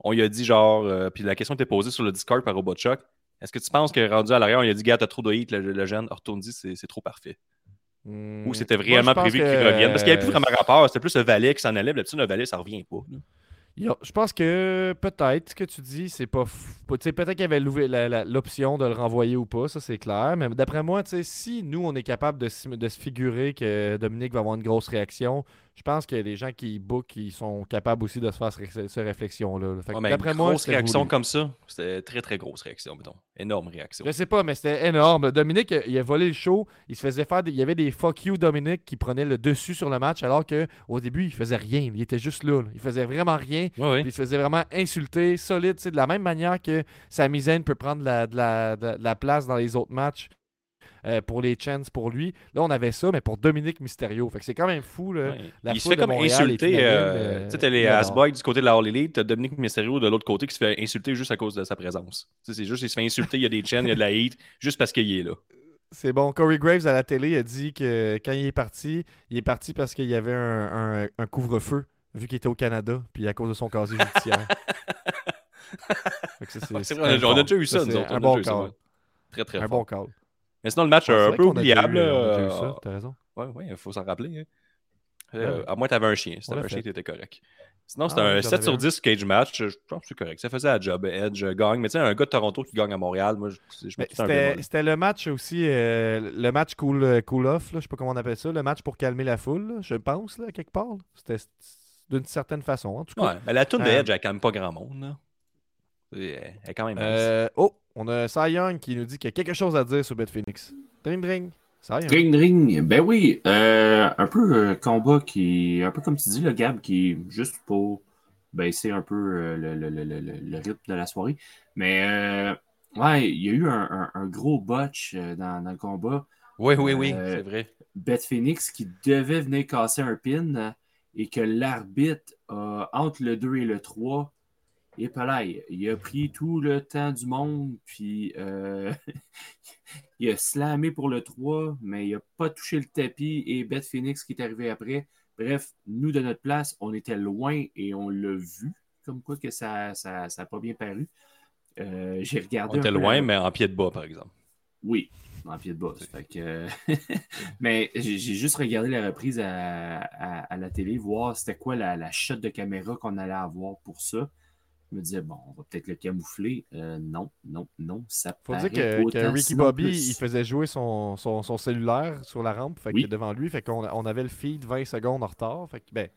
On lui a dit genre. euh, puis la question était posée sur le Discord par Robotchuck. Est-ce que tu penses qu'il est rendu à l'arrière, on lui a dit, gars, t'as trop de hate, le, le jeune, retourne-y, c'est c'est trop parfait. Hmm, Ou c'était vraiment prévu qu'il que, revienne? Parce qu'il n'y avait plus vraiment rapport. C'était plus le valet qui s'en allait. puis le valet, ça revient pas. Yo, Je pense que peut-être ce que tu dis, c'est pas. Peut-être qu'il y avait l'option de le renvoyer ou pas, ça c'est clair. Mais d'après moi, si nous on est capable de, de se figurer que Dominique va avoir une grosse réaction, je pense que les gens qui book ils sont capables aussi de se faire ce cette réflexion-là. là. Fait que Ouais, D'après moi, grosse réaction voulu. comme ça, c'était très très grosse réaction, mettons. Énorme réaction. Je sais pas, mais c'était énorme. Dominique, il a volé le show. Il se faisait faire. des- Il y avait des fuck you Dominique qui prenaient le dessus sur le match, alors que au début, il faisait rien. Il était juste là. là. Il faisait vraiment rien. Ouais, ouais. Puis il se faisait vraiment insulter, solide, de la même manière que Sami Zayn peut prendre la- de, la, de la- de la place dans les autres matchs euh, pour les chances pour lui. Là, on avait ça, mais pour Dominique Mysterio. Fait que c'est quand même fou. Là. Ouais. La il se fait comme Montréal insulter. euh, euh, tu sais, t'as les. Asboy du côté de la All Elite, t'as Dominique Mysterio de l'autre côté qui se fait insulter juste à cause de sa présence. C'est juste, il se fait insulter, il y a des chaînes, il y a de la hate, juste parce qu'il est là. C'est bon. Corey Graves à la télé a dit que quand il est parti, il est parti parce qu'il y avait un, un- un couvre-feu, vu qu'il était au Canada, puis à cause de son casier judiciaire. Ouais, c'est on a déjà eu ça, nous c'est autres. on Un bon call. Très, très Un fort. bon call. Mais sinon, le match Ouais, c'est un peu oubliable. eu, euh, ça, T'as raison. Ouais, ouais, il faut s'en rappeler. hein. Ouais, Euh, ouais. À moins que tu avais un chien. Si tu un chien, tu étais correct. Sinon, c'était Ah, un ouais, j'en 7 sur avais un. 10 cage match. Je pense que c'est correct. Ça faisait la job. Edge gagne. Mais tu sais, un gars de Toronto qui gagne à Montréal, moi, je, je me C'était le match aussi, euh, le match cool, euh, cool off, là, je sais pas comment on appelle ça, le match pour calmer la foule, là, je pense, là, quelque part. C'était d'une certaine façon, en tout cas. Ouais, mais la toune de Euh, Edge, elle même pas grand monde. Elle est quand même. Euh, oh, on a Cy Young qui nous dit qu'il y a quelque chose à dire sur Bet Phoenix. Dring, dring. Ring ring, ben oui, euh, un peu euh, combat qui, un peu comme tu dis, le Gab, qui est juste pour baisser un peu euh, le, le- le- le- rythme de la soirée. Mais euh, ouais, il y a eu un, un- un gros botch dans, dans le combat. Oui, oui, oui, c'est vrai. Beth Phoenix qui devait venir casser un pin et que l'arbitre, a, entre le 2 et le 3, et pareil, il a pris tout le temps du monde, puis euh, il a slamé pour le 3, mais il n'a pas touché le tapis et Beth Phoenix qui est arrivé après. Bref, nous de notre place, on était loin et on l'a vu, comme quoi que ça n'a ça, ça pas bien paru. Euh, J'ai regardé. On était loin, mais en pied de bas, par exemple. oui, en pied de boss. Fait que, mais j'ai j'ai juste regardé la reprise à, à- à la télé, voir c'était quoi la, la shot de caméra qu'on allait avoir pour ça. Je me disais, bon, on va peut-être le camoufler. Euh, non, non, non, ça Faut paraît dire que, Ricky Bobby, plus. il faisait jouer son, son, son cellulaire sur la rampe, fait que devant lui, fait qu'on on avait le feed 20 secondes en retard. Fait que, ben,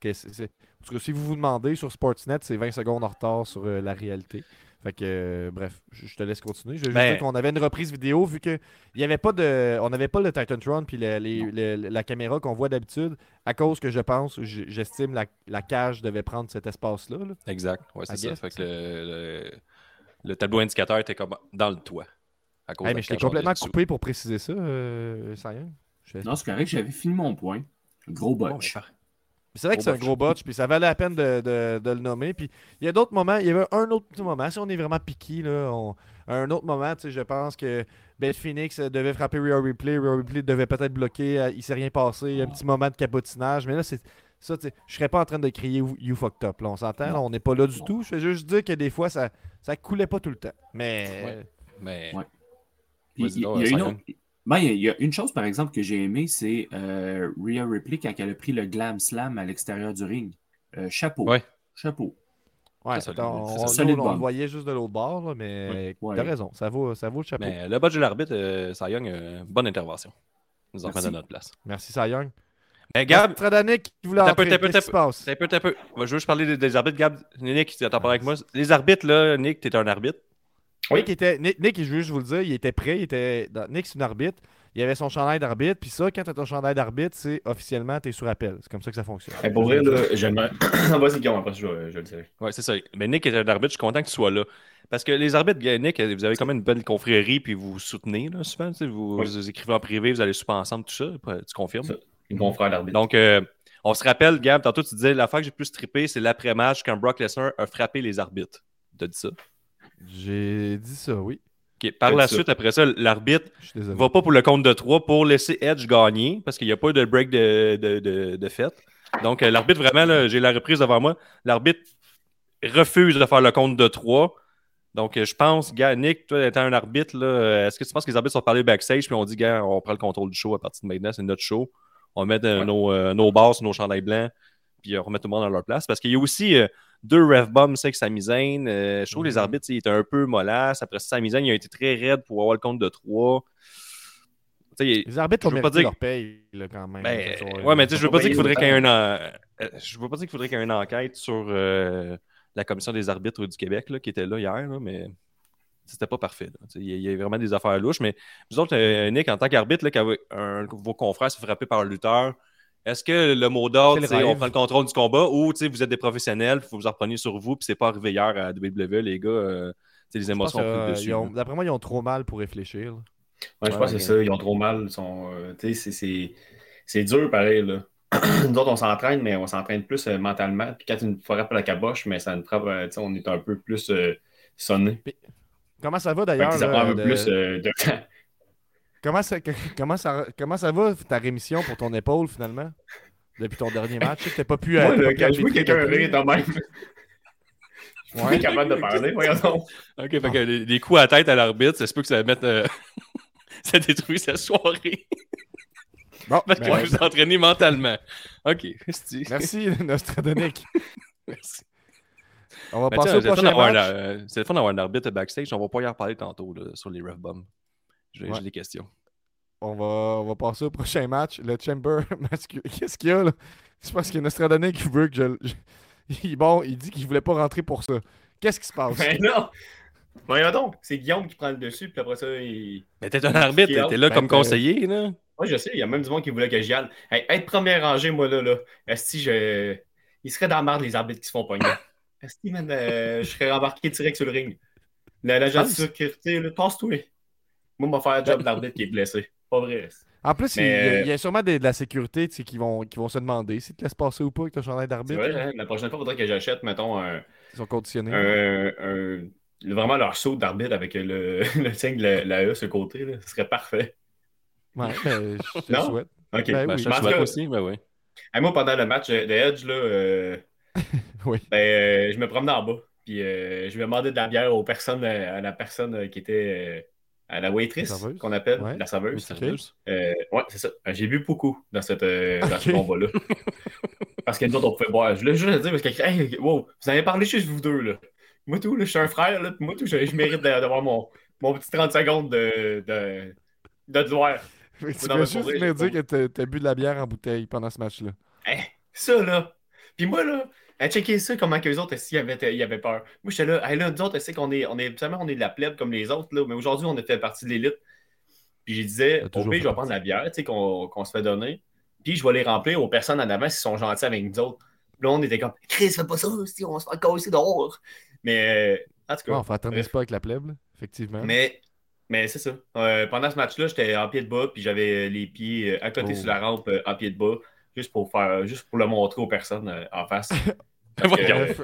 que parce que si vous vous demandez sur Sportsnet, c'est 20 secondes en retard sur euh, la réalité. Fait que, euh, bref, je, je te laisse continuer. Je vais juste Ben- dire qu'on avait une reprise vidéo vu que il y avait pas de, on n'avait pas le Titantron puis le- les- le- la caméra qu'on voit d'habitude à cause que je pense, j'estime la, la cage devait prendre cet espace-là. là. Exact. Ouais, c'est ça. guess, Fait que le, le- le tableau indicateur était comme dans le toit. À cause Hey, mais je t'ai complètement dessous. coupé pour préciser ça, euh, Non, c'est correct, j'avais fini mon point. Gros botch. C'est vrai que c'est un gros botch, puis ça valait la peine de, de- de le nommer. Puis il y a d'autres moments, il y avait un autre petit moment, si on est vraiment piqué, là, on- un autre moment, tu sais, je pense que Beth Phoenix euh, devait frapper Rhea Ripley, Rhea Ripley devait peut-être bloquer, euh, il s'est rien passé, il y a un petit moment de cabotinage, mais là, c'est ça, tu sais, je serais pas en train de crier You fucked up, là, on s'entend, là, on n'est pas là du tout. Je vais juste dire que des fois, ça, ça coulait pas tout le temps. Mais Ouais. Mais Ouais. Il y, donc, il y a une Simon. autre- Ben, il y a- une chose, par exemple, que j'ai aimé, c'est euh, Rhea Ripley quand elle a pris le glam slam à l'extérieur du ring. Euh, chapeau. Ouais. Chapeau. ouais, on, le voyait juste de l'autre bord, là, mais Ouais. t'as raison, ça vaut, ça vaut le chapeau. Mais le budget de l'arbitre, euh, Cy Young, euh, bonne intervention. Nous fait à notre place. Merci, Cy Young. Mais Gab, qui voulait entrer, qu'est-ce qui se t'as passe? t'as un peu, t'as un peu. Je veux juste parler des, des arbitres. Gab, Nick, tu t'en parles avec moi. Les arbitres, là, Nick, t'es un arbitre. Oui. Nick, était, Nick, Nick, je veux juste vous le dire, il était prêt. Il était Nick, c'est une arbitre. Il avait son chandail d'arbitre. Puis ça, quand tu as ton chandail d'arbitre, c'est officiellement, tu es sur appel. C'est comme ça que ça fonctionne. Pour vrai, là, j'aimerais. Vas-y, Guillaume, après, je, je le dirai. Ouais, c'est ça. Mais Nick est un arbitre, je suis content que tu sois là. Parce que les arbitres, Nick, vous avez quand même une bonne confrérie, puis vous vous soutenez, là, souvent. Vous, Oui. vous écrivez en privé, vous allez souper ensemble, tout ça. Tu confirmes? Ça. Une confrère d'arbitre. Donc, euh, on se rappelle, Gab, tantôt tu disais, l'affaire que j'ai plus trippé, c'est l'après-match quand Brock Lesnar a frappé les arbitres. T'as dit ça? J'ai dit ça, oui. Par la ça. suite, après ça, l'arbitre désolé. va pas pour le compte de 3 pour laisser Edge gagner parce qu'il n'y a pas eu de break de, de, de, de fête. Donc, euh, l'arbitre, vraiment, j'ai la reprise devant moi. L'arbitre refuse de faire le compte de 3. Donc, euh, je pense, gars, Nick, toi, étant un arbitre, euh, est-ce que tu penses que les arbitres sont parlé backstage puis on dit, gars, on prend le contrôle du show à partir de maintenant, c'est notre show. On met Ouais. nos, euh, nos bars sur nos chandails blancs puis on remet tout le monde dans leur place. Parce qu'il y a aussi euh, deux ref bombs, c'est que Sami Zayn. euh, je trouve que les Mhm. arbitres, ils étaient un peu molasses. Après ça, Sami Zayn, il a été très raide pour avoir le compte de 3. Tu sais, Les arbitres ont mérité dire- leur paye, là, quand même. ben, ouais, mais je veux pas dire qu'il faudrait qu'il y ait euh, je veux pas dire qu'il faudrait qu'il y ait une enquête sur euh, la commission des arbitres du Québec là, qui était là hier, là, mais c'était pas parfait. Il y, a- il y a vraiment des affaires louches. Mais vous autres, Nick, en tant qu'arbitre, quand vos confrères se frapper par un lutteur, est-ce que le mot d'ordre, C'est on prend le contrôle du combat ou tu sais, vous êtes des professionnels, il faut vous en repreniez sur vous, puis c'est pas arrivé hier à WWE, les gars, euh, tu sais, les émotions que, euh, dessus. ont-. D'après moi, ils ont trop mal pour réfléchir. Ouais, je pense que c'est ça, ils ont trop mal. sont, euh, tu sais, c'est- c'est- c'est dur pareil. Là. Nous autres, on s'entraîne, mais on s'entraîne plus euh, mentalement. Puis quand une frappe à la caboche, mais ça nous frappe, euh, tu sais, on est un peu plus euh, sonné. Comment ça va d'ailleurs? ça prend un peu de- plus euh, de temps. Comment, ça, comment, ça, comment ça va ta rémission pour ton épaule finalement? Depuis ton dernier match? Tu n'as pas pu. euh, Moi, t'as là, pas pu quand je vois quelqu'un rire de même, je suis Ouais. capable de parler. Voyons donc. Ok, fait que les, les coups à tête à l'arbitre, ça se peut que ça mette. euh, ça détruit sa soirée. Bon, Parce que ben, vous vous entraînez mentalement. Ok, Merci, Nostradonic. Merci. On va Ben, passer tiens, au c'est le fun prochain d'avoir match. un- c'est le fun d'avoir un arbitre backstage. On va pas y en reparler tantôt là, sur les ref bombs. J'ai Ouais. des questions. On va, on va passer au prochain match. Le Chamber masculin. Qu'est-ce qu'il y a là? Je pense qu'il y a Nostradonic qui veut que je. Il- Bon, il dit qu'il voulait pas rentrer pour ça. Qu'est-ce qui se passe? Ben non! Voyons donc, c'est Guillaume qui prend le dessus, puis après ça, il. Mais t'es un arbitre, Qui t'es là Ben, comme ben, conseiller, là. Moi, je sais, il y a même du monde qui voulait que j'y aille. Hey, être première rangée, moi, là, là. Esti, je. Il serait dans la marde, les arbitres qui se font pogner. Esti, man, euh, je serais embarqué direct sur le ring. La- L'agent de sécurité, là, passe-toi. Moi, je vais faire le job d'arbitre qui est blessé. Pas vrai. En plus, il, Mais, il y a- euh, il y a sûrement des- de la sécurité tu sais, qui, vont, qui vont se demander si tu te laisses passer ou pas avec ton chandail d'arbitre. hein, la prochaine fois, il faudrait que j'achète, mettons, un, Ils sont conditionnés. un- un- vraiment leur saut d'arbitre avec le, le signe de la, la E sur le côté. Là. Ce serait parfait. Ouais, ben, je te le Non? souhaite. OK. Ben Ben, oui. je te souhaite aussi, ben oui. Hey, moi, pendant le match de Edge, là, euh, Oui. ben, euh, je me promenais en bas. Puis euh, je me demandais de la bière aux personnes, euh, à la personne euh, qui était euh, à la waitress, qu'on appelle, Ouais. la serveuse. Euh, ouais, c'est ça. Euh, J'ai bu beaucoup dans, cette, euh, dans ce combat-là. parce que nous autres, on pouvait boire. Je voulais juste le dire parce que, hey, wow, vous avez parlé juste vous deux, là. Moi, tout, là, je suis un frère, là, moi, tout, je, je mérite d'avoir mon, mon petit 30 secondes de, de, de gloire. Que tu mais juste me dire que t'as- bu de la bière en bouteille pendant ce match-là. Hein, ça, là. Puis moi, là, à checker ça, comment que les autres, s'ils avaient, ils avaient peur. Moi, j'étais là, hey, là, nous autres, qu'on est, on est, on est de la plèbe comme les autres, là, mais aujourd'hui, on a fait partie de l'élite. Puis je disais, au je vais prendre la bière, tu sais, qu'on se fait donner. Puis je vais les remplir aux personnes en avant s'ils sont gentils avec nous autres. Puis là, on était comme, Chris, fais pas ça, si on se fait casser dehors. Mais, euh, en tout cas. Ouais, on fait attendre pas avec la plèbe, là, effectivement. Mais, mais c'est ça. Euh, pendant ce match-là, j'étais en pied de bas, puis j'avais les pieds euh, à côté Oh. sur la rampe, en pied de bas, juste pour faire, juste pour le montrer aux personnes euh, en face. Voyons. Bref.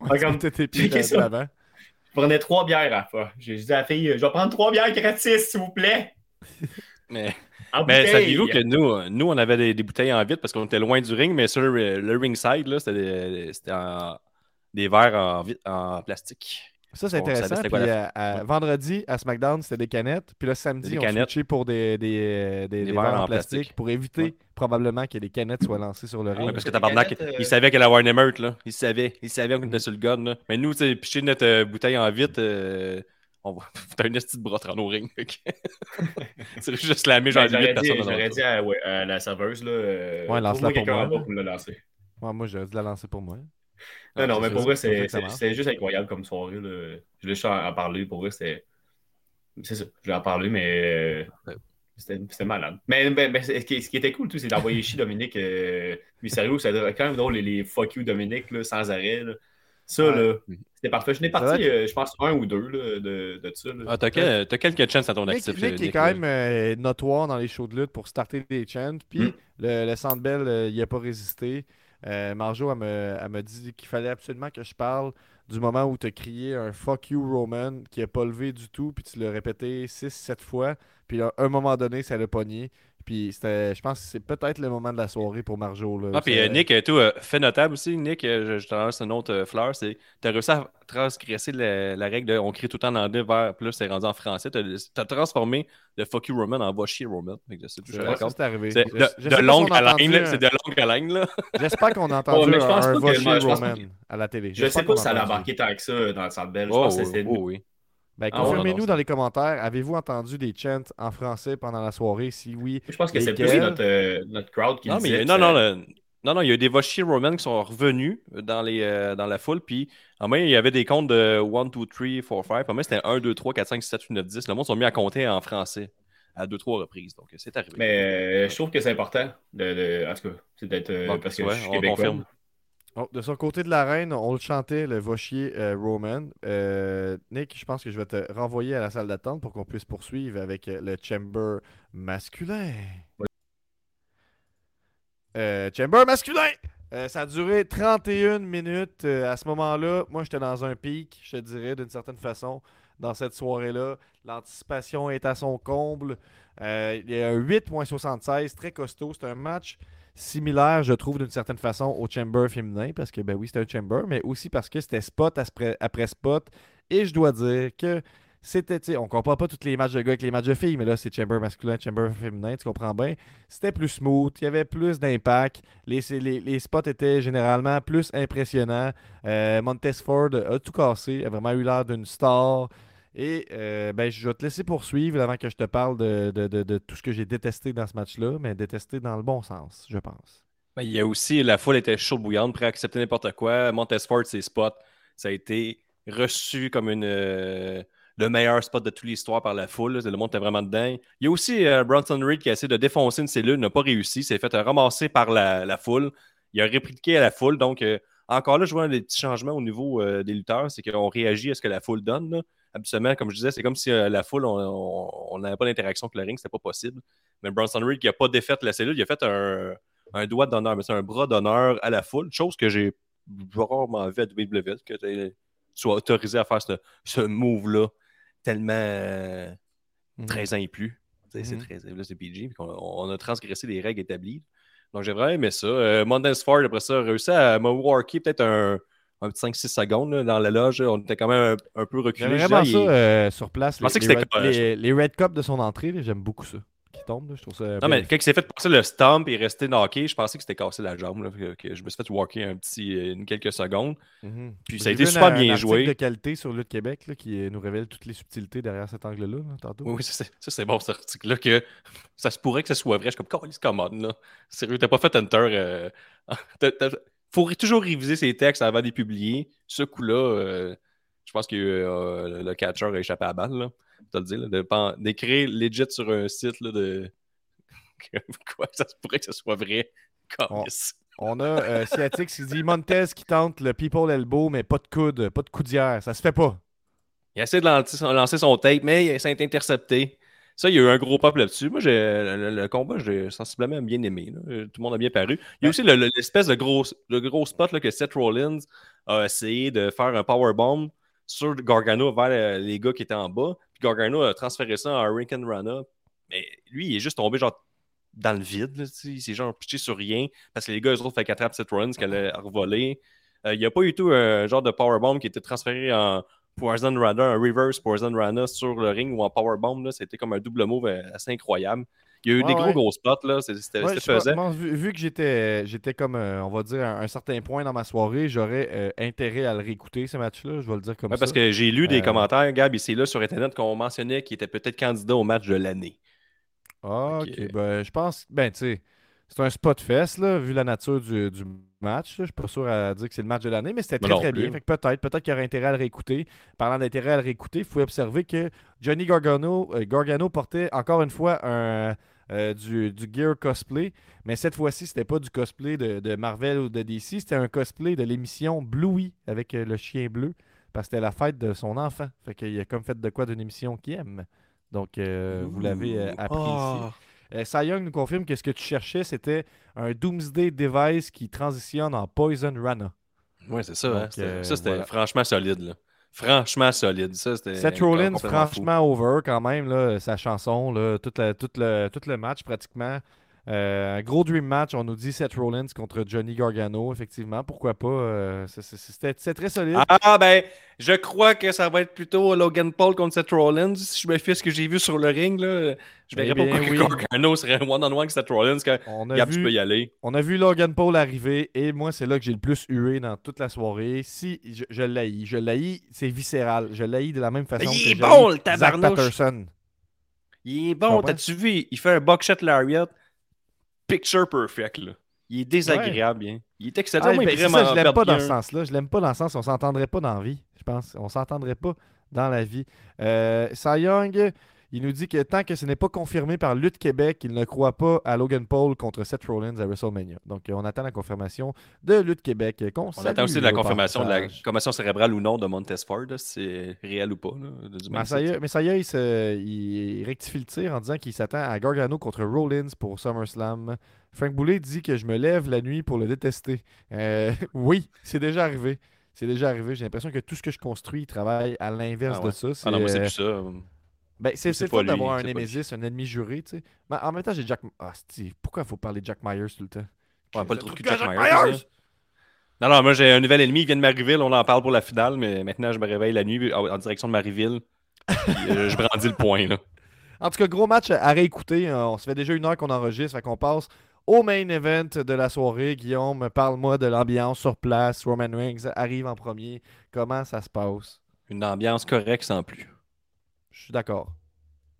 Ah, ouais, comme- tu tes pieds checker de- ça. de l'avant. Je prenais trois bières à la fois. J'ai dit à la fille, je vais prendre trois bières gratis, s'il vous plaît. Mais, saviez-vous que nous, nous, on avait des, des bouteilles en vitre parce qu'on était loin du ring, mais sur le, le ringside, là, c'était des, verres en plastique. Ça, c'est intéressant. Puis, quoi la- à- à- vendredi, à SmackDown, c'était des canettes. Puis le samedi, Des on switché pour des, des, euh, des- des verres en plastique, pour éviter Ouais. probablement que les canettes soient lancées sur le Ah, ring. Ouais, parce que tabarnak, euh, il savait qu'elle allait avoir une émeute, là. Il savait. Il savait qu'on était sur le gun, là. Mais nous, tu sais, picher notre euh, bouteille en vitre, euh, on va. T'as une petite brosse dans nos rings. fait que- c'est juste slammer genre Ben, J'aurais 8 dit, dit à, ouais, à la serveuse, là, euh, Ouais, lance-la pour moi, en là. moi, j'aurais dû la lancer pour moi. Non, non, mais pour vrai, c'est juste incroyable comme soirée. Là. Je voulais juste en parler. Pour vrai, c'était. C'est ça. Je voulais en parler, mais. euh, Ouais. C'était c'était malade. Mais, mais- mais ce, qui, ce qui était cool, tout, c'est d'envoyer chier Dominique. euh, Mais sérieux, c'était quand même drôle, les, les fuck you Dominique, là, sans arrêt. là. Ça, Ouais. là, c'était parfait. Je n'ai parti, euh, je pense, un ou deux là, de, de ça. là. Ah, t'as, quel- quelques chances à ton Nick, actif. Nick est quand là. même euh, notoire dans les shows de lutte pour starter des chants. Puis Mm. le, le Centre Bell, euh, il n'a pas résisté. Euh, Marjo, elle me, dit qu'il fallait absolument que je parle du moment où tu as crié un fuck you Roman qui n'a pas levé du tout. Puis tu l'as répété 6-7 fois. Puis à un moment donné, ça l'a pogné. Puis c'était, je pense que c'est peut-être le moment de la soirée pour Marjo. Là. Ah, puis euh, Nick, euh, toi, euh, fait notable aussi, Nick, je, je te lance une autre euh, fleur, c'est t'as réussi à transgresser la, la règle de on crie tout le temps en anglais vers, là, c'est rendu en français. T'as, t'as transformé le fuck you Roman en va chier Roman. C'est tout, je c'est arrivé. C'est de, je de longue c'est de longue haleine, là. J'espère qu'on a Oh, entendu un, va chier Roman que- à la télé. Je sais pas si ça a allait entendu. embarquer tant que ça dans le centre belge. Je Oh, pense que oui, c'était. Ben, Ah confirmez-nous dans les commentaires, avez-vous entendu des chants en français pendant la soirée? Si oui, Je pense que c'est plus notre, euh, notre crowd qui Non, le mais disait, non, non, ça- le- non, non, il y a eu des Voshi Roman qui sont revenus dans, les, euh, dans la foule, puis en moins, il y avait des comptes de 1, 2, 3, 4, 5. En moins, c'était 1, 2, 3, 4, 5, 6, 7, 8, 9, 10. Le monde sont mis à compter en français à deux, trois reprises. Donc, c'est arrivé. Mais euh, je trouve que c'est important, de, de- en tout cas, c'est d'être. euh, Bon, parce que ouais, je suis on québécois. confirme. De son côté de l'arène, on le chantait, le Vachier euh, Roman. Euh, Nick, je pense que je vais te renvoyer à la salle d'attente pour qu'on puisse poursuivre avec euh, le Chamber masculin. Chamber masculin! Ça a duré 31 minutes. À ce moment-là, moi, j'étais dans un pic, je te dirais, d'une certaine façon, dans cette soirée-là. L'anticipation est à son comble. Il y a un 8.76, très costaud. C'est un match similaire, je trouve, d'une certaine façon, au Chamber féminin, parce que, ben oui, c'était un Chamber, mais aussi parce que c'était spot après, spot. Et je dois dire que c'était, on compare pas tous les matchs de gars avec les matchs de filles, mais là, c'est Chamber masculin, Chamber féminin, tu comprends bien. C'était plus smooth, il y avait plus d'impact, les, les, les spots étaient généralement plus impressionnants. Euh, Montesford a tout cassé, a vraiment eu l'air d'une star. Et euh, ben, je vais te laisser poursuivre avant que je te parle de, de- de- tout ce que j'ai détesté dans ce match-là, mais détesté dans le bon sens, je pense. Il y a aussi, la foule était chaude bouillante, prêt à accepter n'importe quoi. Montesfort, ses spots, ça a été reçu comme une, euh, le meilleur spot de toute l'histoire par la foule. Le monde était vraiment dedans. Il y a aussi euh, Bronson Reed qui a essayé de défoncer une cellule, n'a pas réussi, s'est fait ramasser par la, la foule. Il a répliqué à la foule. Donc, encore là, je vois des petits changements au niveau des lutteurs. C'est qu'on réagit à ce que la foule donne. Habituellement, comme je disais, c'est comme si euh, la foule, on- n'avait pas d'interaction avec le ring, c'était pas possible. Mais Bronson Reed qui n'a pas défait la cellule, il a fait un, un doigt d'honneur, mais c'est un bras d'honneur à la foule, chose que j'ai rarement vu à WWE, que tu sois autorisé à faire ce, ce move-là tellement euh, Mhm. 13 ans et plus. C'est Mhm. 13 là, c'est PG, on, on a transgressé les règles établies. Donc j'ai vraiment aimé ça. Euh, Mondance Ford, après ça, a réussi à me peut-être un, un petit 5-6 secondes là, dans la loge. On était quand même un, un peu reculé. J'aime vraiment ça euh, sur place. Les, que red, correct, les- les red cups de son entrée, j'aime beaucoup ça. Qui tombe, là, je trouve ça. Non, mais quand il s'est fait passer le stomp et resté knocké, je pensais que c'était cassé la jambe. là, que, que je me suis fait walker un petit, euh, une quelques secondes. Mhm. Puis ça a été super un- bien un joué. article de qualité sur Lutte Québec là, qui euh, nous révèle toutes les subtilités derrière cet angle-là, là, tantôt? Oui, ça, c'est- bon, cet article-là, que ça se pourrait que ce soit vrai. Je suis comme, come on, là. Sérieux, t'as pas fait Hunter. Euh... Faut toujours réviser ses textes avant de les publier. Ce coup-là, euh, je pense que euh, le- catcher a échappé à la balle, là. Le dire, d'écrire legit sur un site, là, de. Quoi, ça se pourrait que ce soit vrai? Calisse. On a euh, Sciatix qui dit Montez qui tente le People Elbow, mais pas de coude, pas de coudière. Ça se fait pas. Il a essayé de lancer, lancer son tape, mais ça a été intercepté. Ça, il y a eu un gros pop là-dessus. Moi, j'ai, le, combat, j'ai sensiblement bien aimé. là. Euh, Tout le monde a bien paru. Il y a aussi le- le- l'espèce de gros, le gros spot là, que Seth Rollins a essayé de faire un powerbomb sur Gargano vers euh, les gars qui étaient en bas. Puis Gargano a transféré ça en Hurricane Rana. Mais lui, il est juste tombé genre dans le vide. là. Il s'est genre pitché sur rien parce que les gars, eux autres, fait qu'attraper Seth Rollins qu'elle a revolé. Euh, il n'y a pas eu tout un genre de powerbomb qui était transféré en Poison Rana, un reverse Poison Rana sur le ring ou en powerbomb. là. C'était comme un double move euh, assez incroyable. Il y a eu Ouais, des gros ouais. gros spots. là. C'était Ouais, sais pas, vu, vu que j'étais j'étais comme, euh, on va dire, à un certain point dans ma soirée, j'aurais euh, intérêt à le réécouter, ce match-là. Je vais le dire comme ça. parce que j'ai lu des commentaires, Gab, ici là sur Internet qu'on mentionnait qu'il était peut-être candidat au match de l'année. Ah, Ok. ok. Ben, je pense. Ben, tu sais, c'est un spot fest, là, vu la nature du, du match. là. Je suis pas sûr à dire que c'est le match de l'année, mais c'était très, non très bien. Fait que peut-être, peut-être qu'il y aurait intérêt à le réécouter. Parlant d'intérêt à le réécouter, il faut observer que Johnny Gargano, euh, Gargano portait encore une fois un, euh, du, du gear cosplay, mais cette fois-ci, c'était pas du cosplay de, de Marvel ou de DC, c'était un cosplay de l'émission Bluey avec euh, le chien bleu, parce que c'était la fête de son enfant. Fait qu'il a comme fait de quoi d'une émission qu'il aime. Donc, euh, vous l'avez euh, appris ici. Euh, Cy Young nous confirme que ce que tu cherchais, c'était un Doomsday Device qui transitionne en Poison Rana. Ouais, c'est ça. hein. Donc, euh, ça, c'était voilà. franchement solide. Là. Franchement solide. Ça, c'était Seth Rollins, fou. franchement over quand même, là, sa chanson, là, tout, le, tout, le, tout le match pratiquement. Euh, un gros dream match, on nous dit Seth Rollins contre Johnny Gargano, effectivement. Pourquoi pas? euh, c'est- très solide. Ah, ben, je crois que ça va être plutôt Logan Paul contre Seth Rollins. Si je me fie à ce que j'ai vu sur le ring, là, je Eh verrais pas bien, pourquoi oui. Gargano serait un one-on-one avec Seth Rollins quand on, a Gab, tu peux vu, y aller. on a vu Logan Paul arriver et moi, c'est là que j'ai le plus hué dans toute la soirée. Si je, l'haïs, je l'haïs, c'est viscéral. Je l'haïs de la même façon Il est que bon, le Zach. Patterson. Il est bon, t'as-tu vu? Il fait un buckshot lariat. Picture perfect, là. Il est désagréable, bien. Il est excellent. Ah, Moi, il est c'est vraiment ça, je l'aime pas dans ce sens-là. Je l'aime pas dans le sens, on s'entendrait pas dans la vie, je pense. On s'entendrait pas dans la vie. Euh, Cy Young, Il nous dit que tant que ce n'est pas confirmé par Lutte Québec, il ne croit pas à Logan Paul contre Seth Rollins à WrestleMania. Donc, euh, on attend la confirmation de Lutte Québec. euh, On salue attend aussi la au confirmation de la commotion cérébrale ou non de Montesford, c'est réel ou pas. là, du même Masaya, site. mais ça y est, il, se- il rectifie le tir en disant qu'il s'attend à Gargano contre Rollins pour SummerSlam. Frank Boulet dit que je me lève la nuit pour le détester. Euh, oui, c'est déjà arrivé. C'est déjà arrivé. J'ai l'impression que tout ce que je construis, il travaille à l'inverse Ah de ça. Ah non, moi, c'est plus ça. Ben, c'est le fun d'avoir un. Nemesis, un ennemi juré, tu sais. Mais en même temps, j'ai Jack. Ah, Steve, pourquoi il faut parler de Jack Myers tout le temps? Ouais, pas le trou de que Jack Myers. Non, non, moi j'ai un nouvel ennemi, il vient de Marieville, on en parle pour la finale, mais maintenant je me réveille la nuit en, direction de Marieville. puis, euh, je brandis le point. Là. En tout cas, gros match à réécouter. On se fait déjà une heure qu'on enregistre, fait qu'on passe au main event de la soirée. Guillaume, parle-moi de l'ambiance sur place. Roman Reigns arrive en premier. Comment ça se passe? Une ambiance correcte sans plus. Je suis d'accord.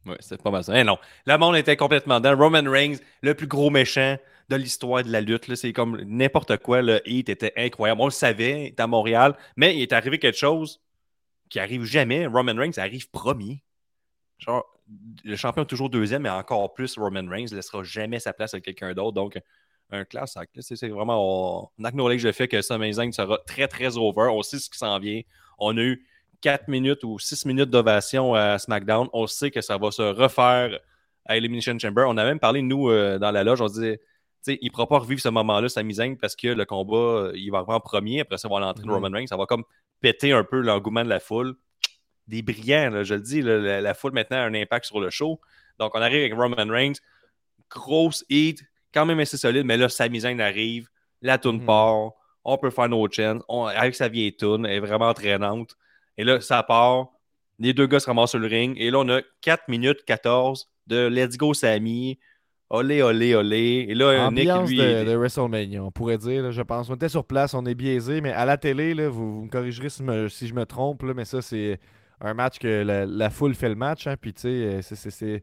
Ouais, c'est pas mal ça. Eh non, le monde était complètement dedans. Roman Reigns, le plus gros méchant de l'histoire de la lutte. C'est comme n'importe quoi. Le hit était incroyable. On le savait, il était à Montréal, mais il est arrivé quelque chose qui arrive jamais. Roman Reigns arrive premier. Genre, le champion est toujours deuxième, mais encore plus Roman Reigns ne laissera jamais sa place à quelqu'un d'autre. Donc, un classe. C'est vraiment, on, on acknowledge le fait que Zayn sera très, très over. On sait ce qui s'en vient. On a eu 4 minutes ou 6 minutes d'ovation à SmackDown. On sait que ça va se refaire à Elimination Chamber. On a même parlé, nous, euh, dans la loge, on se disait, tu sais, il ne pourra pas revivre ce moment-là, Zayn, parce que le combat, euh, il va arriver en premier. Après ça, on va l'entrée de Mhm. Roman Reigns. Ça va comme péter un peu l'engouement de la foule. Des brillants, là, je le dis, là, la, la foule maintenant a un impact sur le show. Donc, on arrive avec Roman Reigns. Grosse hit, quand même assez solide, mais là, Zayn arrive, la tourne Mhm. part, on peut faire nos chances. On- avec sa vieille tourne, elle est vraiment entraînante. Et là, ça part. Les deux gars se ramassent sur le ring. Et là, on a 4 minutes 14 de Let's Go Sammy. Olé, olé, olé. Et là, Nick, Ambiance lui. de, de WrestleMania, on pourrait dire, là, je pense. On était sur place, on est biaisé, mais à la télé, là, vous, vous me corrigerez si, me- si je me trompe, là, mais ça, c'est un match que la, la foule fait le match. Hein, puis, tu sais, euh, c'est- c'est- c'est-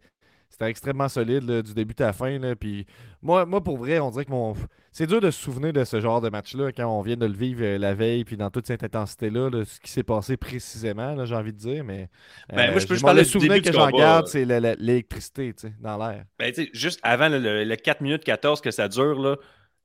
c'était extrêmement solide là, du début à la fin. Là, puis, moi, moi, pour vrai, on dirait que mon. C'est dur de se souvenir de ce genre de match-là quand on vient de le vivre euh, la veille, puis dans toute cette intensité-là, là, ce qui s'est passé précisément, là, j'ai envie de dire. Mais Ben, moi, je peux j'ai- juste moi, parler le souvenir que j'en garde, c'est la- la- l'électricité dans l'air. Ben, juste avant le, le- le 4 minutes 14 que ça dure, là,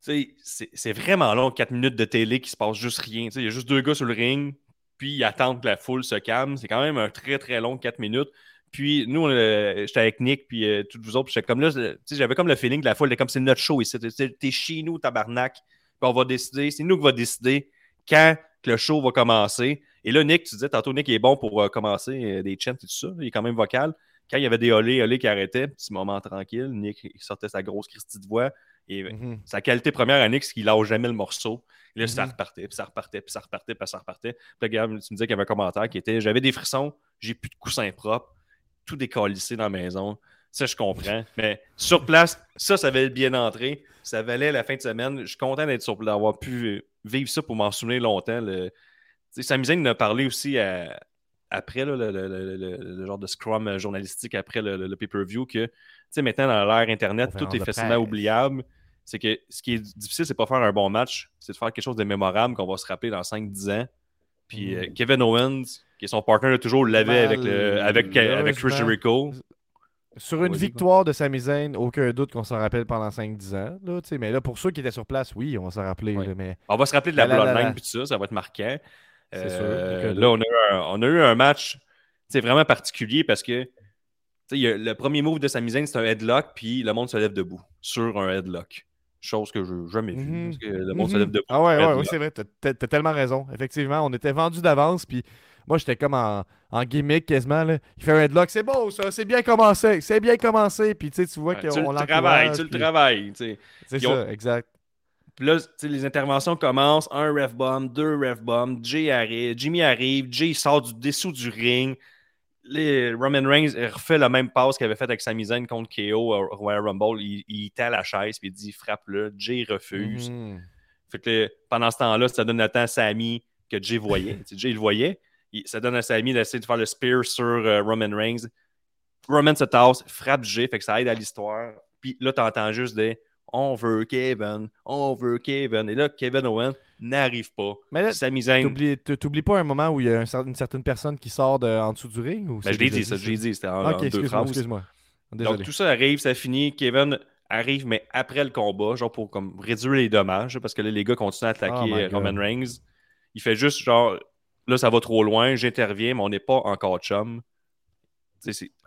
c'est c'est vraiment long, 4 minutes de télé qui se passe juste rien. Il y a juste deux gars sur le ring, puis ils attendent que la foule se calme. C'est quand même un très très long 4 minutes. Puis nous, j'étais avec Nick, puis euh, tous vous autres, puis comme là, j'avais comme le feeling que la foule comme c'est notre show ici. T'es- T'es chez nous, tabarnak. Puis on va décider, c'est nous qui va décider quand que le show va commencer. Et là, Nick, tu disais tantôt, Nick est bon pour euh, commencer euh, des chants et tout ça. Il est quand même vocal. Quand il y avait des olé, olé qui arrêtaient, petit moment tranquille, Nick sortait sa grosse Christie de voix. Et Mhm. sa qualité première Nick, c'est qu'il lâche jamais le morceau. Et là, ça Mhm. repartait, puis ça repartait, puis ça repartait, puis ça repartait. Puis là, tu me disais qu'il y avait un commentaire qui était J'avais des frissons, j'ai plus de coussins propres, tout décalissé dans la maison. Ça, je comprends. Mais sur place, ça, ça valait bien entrer. Ça valait la fin de semaine. Je suis content d'être sur d'avoir pu vivre ça pour m'en souvenir longtemps. Le... tu sais, Sami Zayn en a parlé aussi à- après là, le, le- le- le- le genre de scrum journalistique après le, pay-per-view que maintenant dans l'ère Internet, tout est facilement oubliable. C'est que ce qui est difficile, c'est pas faire un bon match, c'est de faire quelque chose de mémorable qu'on va se rappeler dans 5-10 ans. Puis Mm. euh, Kevin Owens, qui est son partner, toujours l'avait avec, le, avec, avec Chris. Jericho. Sur une victoire de Sami Zayn, aucun doute qu'on s'en rappelle pendant 5-10 ans. Là, mais là, pour ceux qui étaient sur place, oui, on va s'en rappeler. Ouais. là, mais On va se rappeler de la là, Bloodline puis tout ça, ça va être marquant. C'est Euh, sûr, aucun là, on a, eu un, on a eu un match c'est vraiment particulier parce que y a- le premier move de Sami Zayn, c'est un headlock, puis le monde se lève debout sur un headlock. Chose que je n'ai jamais vue. Mhm. Parce que le monde se Mhm. lève debout. Ah ouais, sur un ouais, ouais, c'est vrai, t'as- t'as tellement raison. Effectivement, on était vendu d'avance, puis moi, j'étais comme en, en gimmick quasiment. Là. Il fait un headlock, c'est beau ça, c'est bien commencé, c'est bien commencé. Puis tu vois Ouais, qu'on tu le l'encourage, travailles, tu le travailles. tu sais. C'est ça, on- exact. Puis là, les interventions commencent. Un ref bomb, deux ref bomb. Jay arrive, Jimmy arrive. Jay sort du dessous du ring. Les Roman Reigns refait la même passe qu'il avait faite avec Sami Zayn contre KO au Royal Rumble. Il, il tend la chaise puis il dit frappe-le. Jay refuse. Mhm. Fait que pendant ce temps-là, ça donne le temps à Sami que Jay voyait. Jay le voyait. Il- ça donne à Sami d'essayer de faire le spear sur euh, Roman Reigns. Roman se tasse, frappe Jay, fait que ça aide à l'histoire. Puis là, tu entends juste des on veut Kevin, on veut Kevin. Et là, Kevin Owens n'arrive pas. Mais là, t'oublies pas un moment où il y a une certaine personne qui sort de, en dessous du ring ou ben, je l'ai dit, ça, je l'ai dit, c'était en, Ah, en deux excuse-moi, phrases. excuse-moi. Donc tout ça arrive, ça finit. Kevin arrive, mais après le combat, genre pour comme réduire les dommages, parce que là, les gars continuent à attaquer Oh euh, Roman. Reigns. Il fait juste genre, là, ça va trop loin, j'interviens, mais on n'est pas encore chum.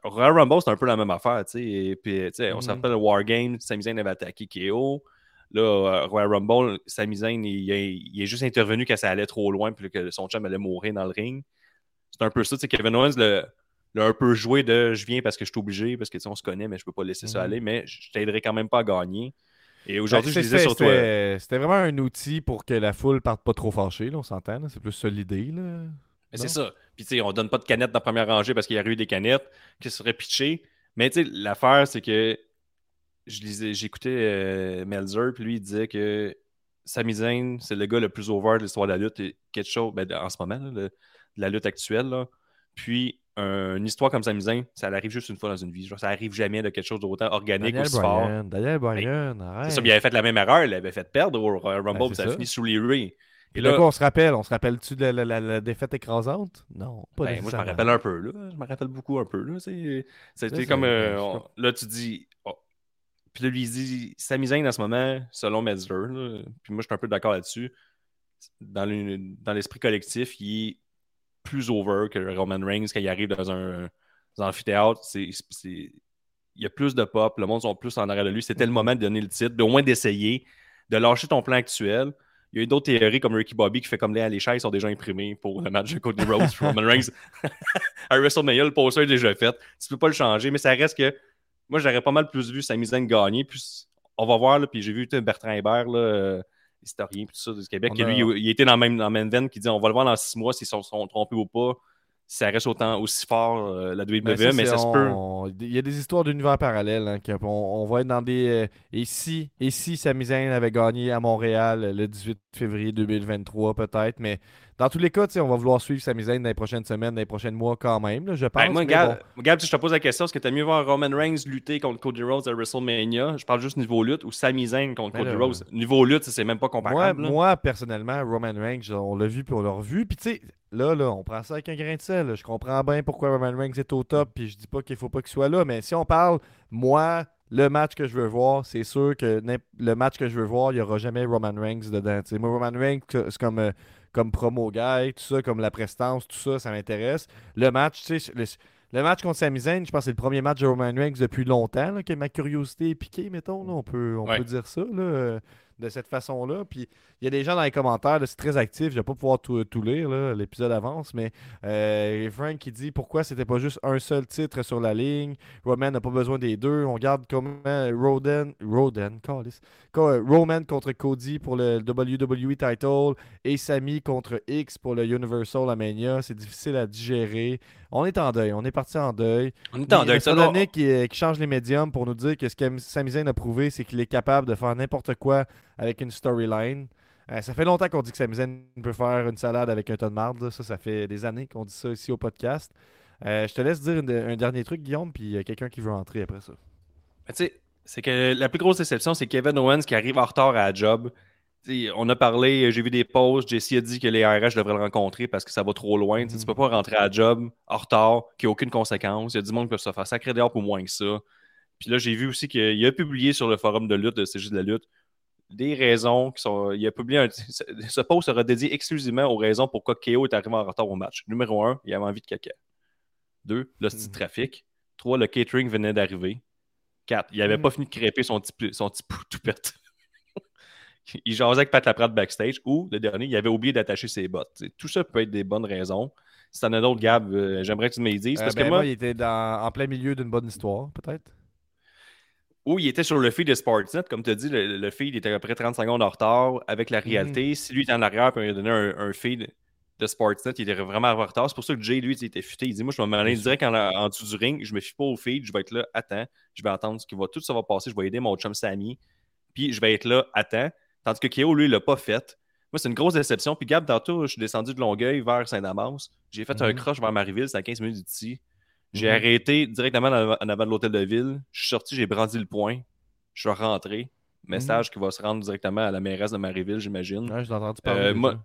Royal Rumble, c'est un peu la même affaire. Et puis, on se rappelle le Wargame, Sami Zayn avait attaqué KO. Là, euh, Royal Rumble, Sami Zayn, il, est- il est juste intervenu quand ça allait trop loin, puis que son chum allait mourir dans le ring. C'est un peu ça, Kevin Owens le- l'a un peu joué de je viens parce que je suis obligé, parce que on se connaît, mais je peux pas laisser ça Mhm. aller, mais je t'aiderai quand même pas à gagner. Et Ben, aujourd'hui, je disais sur toi. C'était vraiment un outil pour que la foule parte pas trop fâchée, là, on s'entend. C'est plus ça l'idée. Mais c'est ça. Puis, tu sais, on donne pas de canettes dans la première rangée parce qu'il y a eu des canettes qui seraient pitchées. Mais, tu sais, l'affaire, c'est que je lisais, j'écoutais euh, Melzer, puis lui, il disait que Sami Zayn, c'est le gars le plus over de l'histoire de la lutte. Et quelque chose, ben, en ce moment, là, le- de la lutte actuelle. là. Puis, un- une histoire comme Sami Zayn, ça arrive juste une fois dans une vie. Genre, ça arrive jamais de quelque chose d'autant organique, Daniel aussi fort. Bryan, Daniel Bryan, arrête. C'est ça, il avait fait la même erreur, il avait fait perdre au Royal Rumble, Ben, puis c'est ça a ça. fini sous les rues. Et là, on se rappelle? On se rappelle-tu de la, la- la défaite écrasante? Non, pas Ben, moi, je me rappelle un peu, là. Je me rappelle beaucoup un peu, là. C'était comme... euh, on- là, tu dis... oh. Puis là, lui, il dit... Sami Zayn, en ce moment, selon Metzler, là, puis moi, je suis un peu d'accord là-dessus, dans le- dans l'esprit collectif, il est plus over que Roman Reigns quand il arrive dans un, dans un amphithéâtre. C'est... Il y a plus de pop, le monde sont plus en arrière de lui. C'était le moment de donner le titre, au moins d'essayer, de lâcher ton plan actuel. Il y a eu d'autres théories comme Ricky Bobby qui fait comme les, les chaises sont déjà imprimées pour le match de Cody Rhodes Roman Reigns. à WrestleMania, le poster est déjà fait. Tu peux pas le changer, mais ça reste que moi j'aurais pas mal plus vu Sami Zayn gagner. Puis on va voir, là, puis j'ai vu Bertrand Hébert, là, euh, historien, puis tout ça du Québec, a- lui, il, il était dans la même, dans même veine qui dit on va le voir dans six mois s'ils sont, sont trompés ou pas. Si ça reste autant aussi fort euh, la WWE, Ben, mais c'est- ça se peut. on- Il y a des histoires d'univers parallèles. hein, qui- on, on va être dans des. euh, et si, et si Sami Zayn avait gagné à Montréal le 18 février 2023, peut-être. Mais dans tous les cas, on va vouloir suivre Sami Zayn dans les prochaines semaines, dans les prochains mois quand même, là, je pense. Ben, moi, Gab, bon. Gab, si je te pose la question, est-ce que tu mieux voir Roman Reigns lutter contre Cody Rhodes à WrestleMania? Je parle juste niveau lutte ou Sami Zayn contre Ben Cody là, Rhodes? Niveau lutte, c'est même pas comparable. moi, personnellement, Roman Reigns, on l'a vu puis on l'a revu. Puis tu sais, là, là, on prend ça avec un grain de sel. Je comprends bien pourquoi Roman Reigns est au top. Puis je dis pas qu'il faut pas qu'il soit là. Mais si on parle, moi, le match que je veux voir, c'est sûr que le match que je veux voir, il n'y aura jamais Roman Reigns dedans. Moi, Roman Reigns, c'est comme, euh, comme promo guy, tout ça, comme la prestance, tout ça, ça m'intéresse. Le match, tu sais, le, le match contre Sami Zayn, je pense que c'est le premier match de Roman Reigns depuis longtemps là, que ma curiosité est piquée, mettons. là. on peut, on Ouais. peut dire ça là, euh, de cette façon-là. Puis il y a des gens dans les commentaires, c'est très actif, je vais pas pouvoir tout, tout lire, l'épisode avance, mais euh, Frank qui dit pourquoi c'était pas juste un seul titre sur la ligne, Roman n'a pas besoin des deux, on garde comment Roden, Roden, euh, Roman contre Cody pour le WWE title et Sami contre X pour le Universal à Mania, c'est difficile à digérer. On est en deuil, on est parti en deuil. On est en deuil. Ça doit- qui, euh, qui change les médiums pour nous dire que ce que Sami Zayn a prouvé, c'est qu'il est capable de faire n'importe quoi avec une storyline. Euh, ça fait longtemps qu'on dit que Sami Zayn peut faire une salade avec un ton de marde. là. Ça, ça fait des années qu'on dit ça ici au podcast. Euh, je te laisse dire une- un dernier truc, Guillaume, puis il y a quelqu'un qui veut entrer après ça. Mais tu sais, c'est que la plus grosse déception, c'est Kevin Owens qui arrive en retard à la job. On a parlé, j'ai vu des posts, Jesse a dit que les RH devraient le rencontrer parce que ça va trop loin. Tu sais, Mhm. Tu peux pas rentrer à la job en retard, qui n'a aucune conséquence. Il y a du monde qui peut se faire sacrer dehors pour moins que ça. Puis là, j'ai vu aussi qu'il a publié sur le forum de lutte, de C'est juste de la lutte, des raisons qui sont. Il a publié un. Ce post sera dédié exclusivement aux raisons pourquoi KO est arrivé en retard au match. Numéro un, il avait envie de caca. Deux, le petit Mhm. trafic. Trois, le catering venait d'arriver. Quatre, il avait Mhm. pas fini de crêper son petit, son petit toupette. il jasait avec Pat Laprade backstage. Ou, le dernier, il avait oublié d'attacher ses bottes. T'sais, tout ça peut être des bonnes raisons. Si t'en as d'autres, Gab, euh, j'aimerais que tu me les dises. Euh, parce ben, que moi, moi, il était dans- en plein milieu d'une bonne histoire, peut-être. Ou il était sur le feed de Sportsnet, comme tu as dit, le, le feed était à peu près 30 secondes en retard avec la réalité. Si lui était en arrière et il a donné un, un feed de Sportsnet, il était vraiment en retard. C'est pour ça que Jay, lui, il était futé. Il dit Moi, je vais m'en aller direct en, en dessous du ring, je me fie pas au feed, je vais être là, attends, je vais attendre ce qui va, tout ça va passer, je vais aider mon chum Sammy, puis je vais être là, attends. Tandis que Keo, lui, il l'a pas fait. Moi, c'est une grosse déception. Puis Gab, tantôt, je suis descendu de Longueuil vers Saint-Damas. J'ai fait un Mhm. croche vers Marieville, c'est à 15 minutes d'ici. J'ai Mhm. arrêté directement en avant- de l'hôtel de ville. Je suis sorti, j'ai brandi le poing. Je suis rentré. Message qui va se rendre directement à la mairesse de Marieville, j'imagine. Ouais, je l'ai entendu parler. Euh, moi,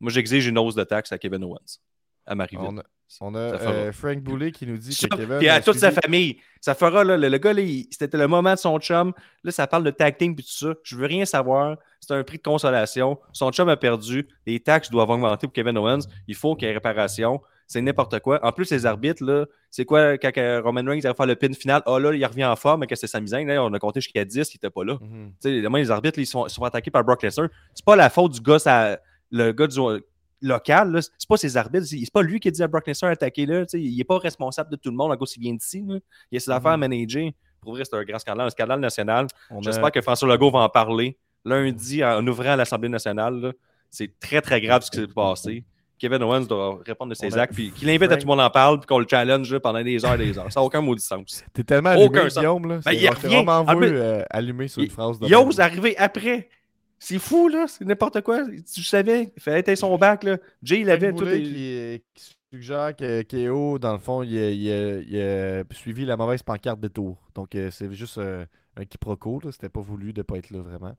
moi, j'exige une hausse de taxe à Kevin Owens, à Marieville. On a, on euh, Frank Boulet qui nous dit que Kevin. Puis à toute sa famille. Ça fera, là, le, le gars, c'était le moment de son chum. Là, ça parle de tag team puis tout ça. Je veux rien savoir. C'est un prix de consolation. Son chum a perdu. Les taxes doivent augmenter pour Kevin Owens. Il faut qu'il y ait réparation. C'est n'importe quoi. En plus, les arbitres, là, c'est quoi quand Roman Reigns va faire le pin final? Ah là, il revient en forme, mais que c'est sa misaine. Là, on a compté jusqu'à 10, il n'était pas là. Mhm. Sais, évidemment, les arbitres, là, ils sont, sont attaqués par Brock Lesnar. C'est pas la faute du gars, ça- le gars du local. C'est pas ses arbitres. C'est pas lui qui a dit à Brock Lesnar attaquer là. Il est pas responsable de tout le monde à cause qu'il vient d'ici. Il a ses affaires à manager. Pour vrai, c'est un grand scandale, un scandale national. A- J'espère que François Legault va en parler lundi en ouvrant l'Assemblée nationale. C'est très, très grave ce qui s'est passé. Kevin Owens doit répondre de ses On actes, puis qu'il invite à tout le monde en parler, puis qu'on le challenge là, pendant des heures et des heures. Ça n'a aucun maudit sens. T'es tellement Aucun allumé, sens. Guillaume. Là. Ben, il vraiment Ah, voulu mais- euh, allumé sur une phrase de Il ose arriver après. C'est fou, là. C'est n'importe quoi. Tu savais. Il fallait être son bac, là. Jay, il avait tout. Boulet les- qui, euh, qui suggère que KO, dans le fond, il a, il a- il a suivi la mauvaise pancarte de tour. Donc, euh, c'est juste euh, un quiproquo. là. C'était pas voulu de pas être là, vraiment.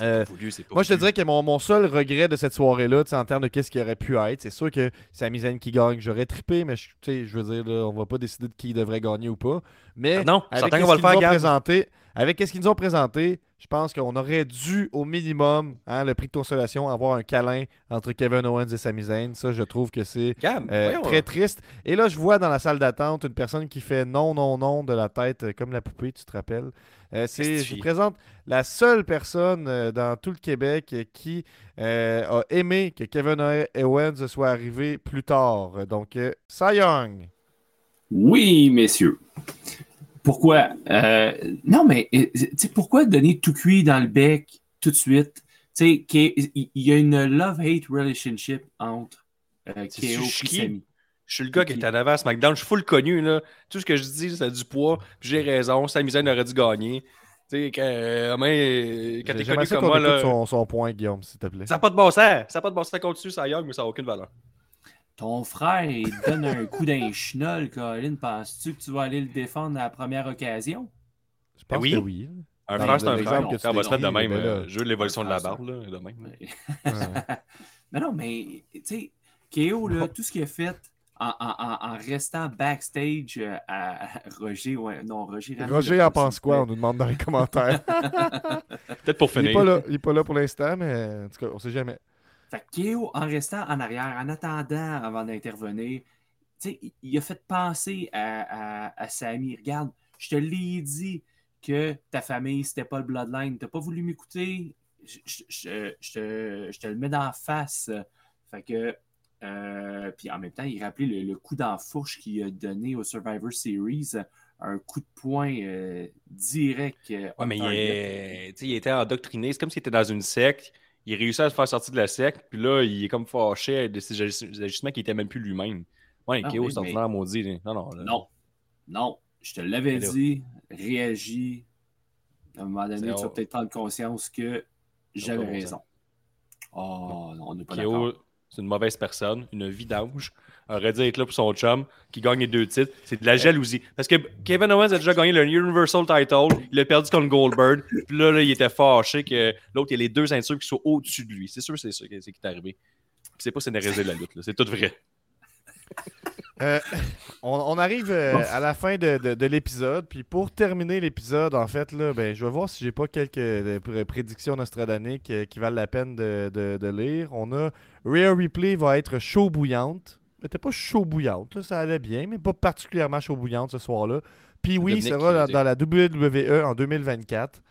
Euh, Voulu, Moi, je te dirais que mon, mon seul regret de cette soirée-là, en termes de qu'est-ce qui aurait pu être, c'est sûr que c'est Amizen qui gagne. J'aurais trippé, mais je, veux dire, là, on va pas décider de qui devrait gagner ou pas. Mais Ah non, avec qu'on va le faire, présenté, avec qu'est-ce qu'ils nous ont présenté, je pense qu'on aurait dû, au minimum, hein, le prix de consolation, avoir un câlin entre Kevin Owens et Sami Zayn. Ça, je trouve que c'est euh, très triste. Et là, je vois dans la salle d'attente une personne qui fait non, non, non de la tête, euh, comme la poupée, tu te rappelles. Euh, c'est, je vous présente la seule personne euh, dans tout le Québec qui euh, a aimé que Kevin Owens soit arrivé plus tard. Donc, euh, Cy Young. Oui, messieurs. Pourquoi? Euh, non, mais euh, tu sais, pourquoi donner tout cuit dans le bec tout de suite? Tu sais, qu'il- il y a une love-hate relationship entre euh, KO et. Sami. Je suis le gars qui est en avant à SmackDown. Je suis full connu. Là. Tout ce que je dis, c'est du poids. Puis j'ai raison. Sami Zayn aurait dû gagner. Tu sais, quand, euh, mais, quand t'es connu ça comme moi, là, son, son point, Guillaume, s'il te plaît. ça n'a pas de bon sens. Ça n'a pas de bon sens contre dessus, ça Young, mais ça n'a aucune valeur. Ton frère, il te donne un coup d'un chenol, Colin. Penses-tu que tu vas aller le défendre à la première occasion? Je pense oui. que oui. Un Dans frère, c'est un frère. on va se mettre de même. ben là. euh, jeu de l'évolution de la barbe. Là, de même. Ouais. Non, mais tu sais, KO, là, tout ce qu'il a fait en, en- en- en restant backstage euh, à Roger, ouais, non, Roger. ramène Roger en pense quoi? On nous demande dans les commentaires. Peut-être pour il n'est finir. pas, là- il est pas là pour l'instant, mais en tout cas, on sait jamais. Fait que KO, en restant en arrière, en attendant avant d'intervenir, il- a fait penser à, à, à Samy. Regarde, je te l'ai dit que ta famille, c'était pas le Bloodline. T'as pas voulu m'écouter. Je, je- je- je te, le mets dans la face. Fait que. euh, puis en même temps, il rappelait le, le coup d'enfourche qu'il a donné au Survivor Series. Un coup de poing euh, direct. euh, Ouais, mais il, est- il était endoctriné. C'est comme s'il était dans une secte. Il réussit à se faire sortir de la secte. Puis là, il est comme fâché de ses ajust- ajustements qui n'étaient même plus lui-même. Ouais, Ah KO, oui, c'est mais- maudit. Non, non. là. Non, non, je te l'avais dit, réagis. À un moment donné, tu vas peut-être prendre conscience que j'avais raison. Oh non, on n'est pas d'accord. c'est une mauvaise personne, une vidange. Aurait dû être là pour son chum qui gagne les deux titres. C'est de la jalousie. Parce que Kevin Owens a déjà gagné le Universal title. Il a perdu contre Goldberg. Puis là, là, il était fâché que l'autre, il y a les deux ceintures qui soient au-dessus de lui. C'est sûr, c'est ça qui est arrivé. Puis c'est pas scénarisé la lutte. C'est tout vrai. Euh, on, on arrive euh, à la fin de, de- de l'épisode. Puis pour terminer l'épisode, en fait, là, ben, je vais voir si j'ai pas quelques euh, pr- prédictions nostradaniques euh, qui valent la peine de, de- de lire. On a Rhea Ripley va être chaud bouillante. Elle était pas chaud bouillante, là, ça allait bien, mais pas particulièrement chaut bouillante ce soir-là. Puis oui, Dominique sera dans, la WWE en 2024.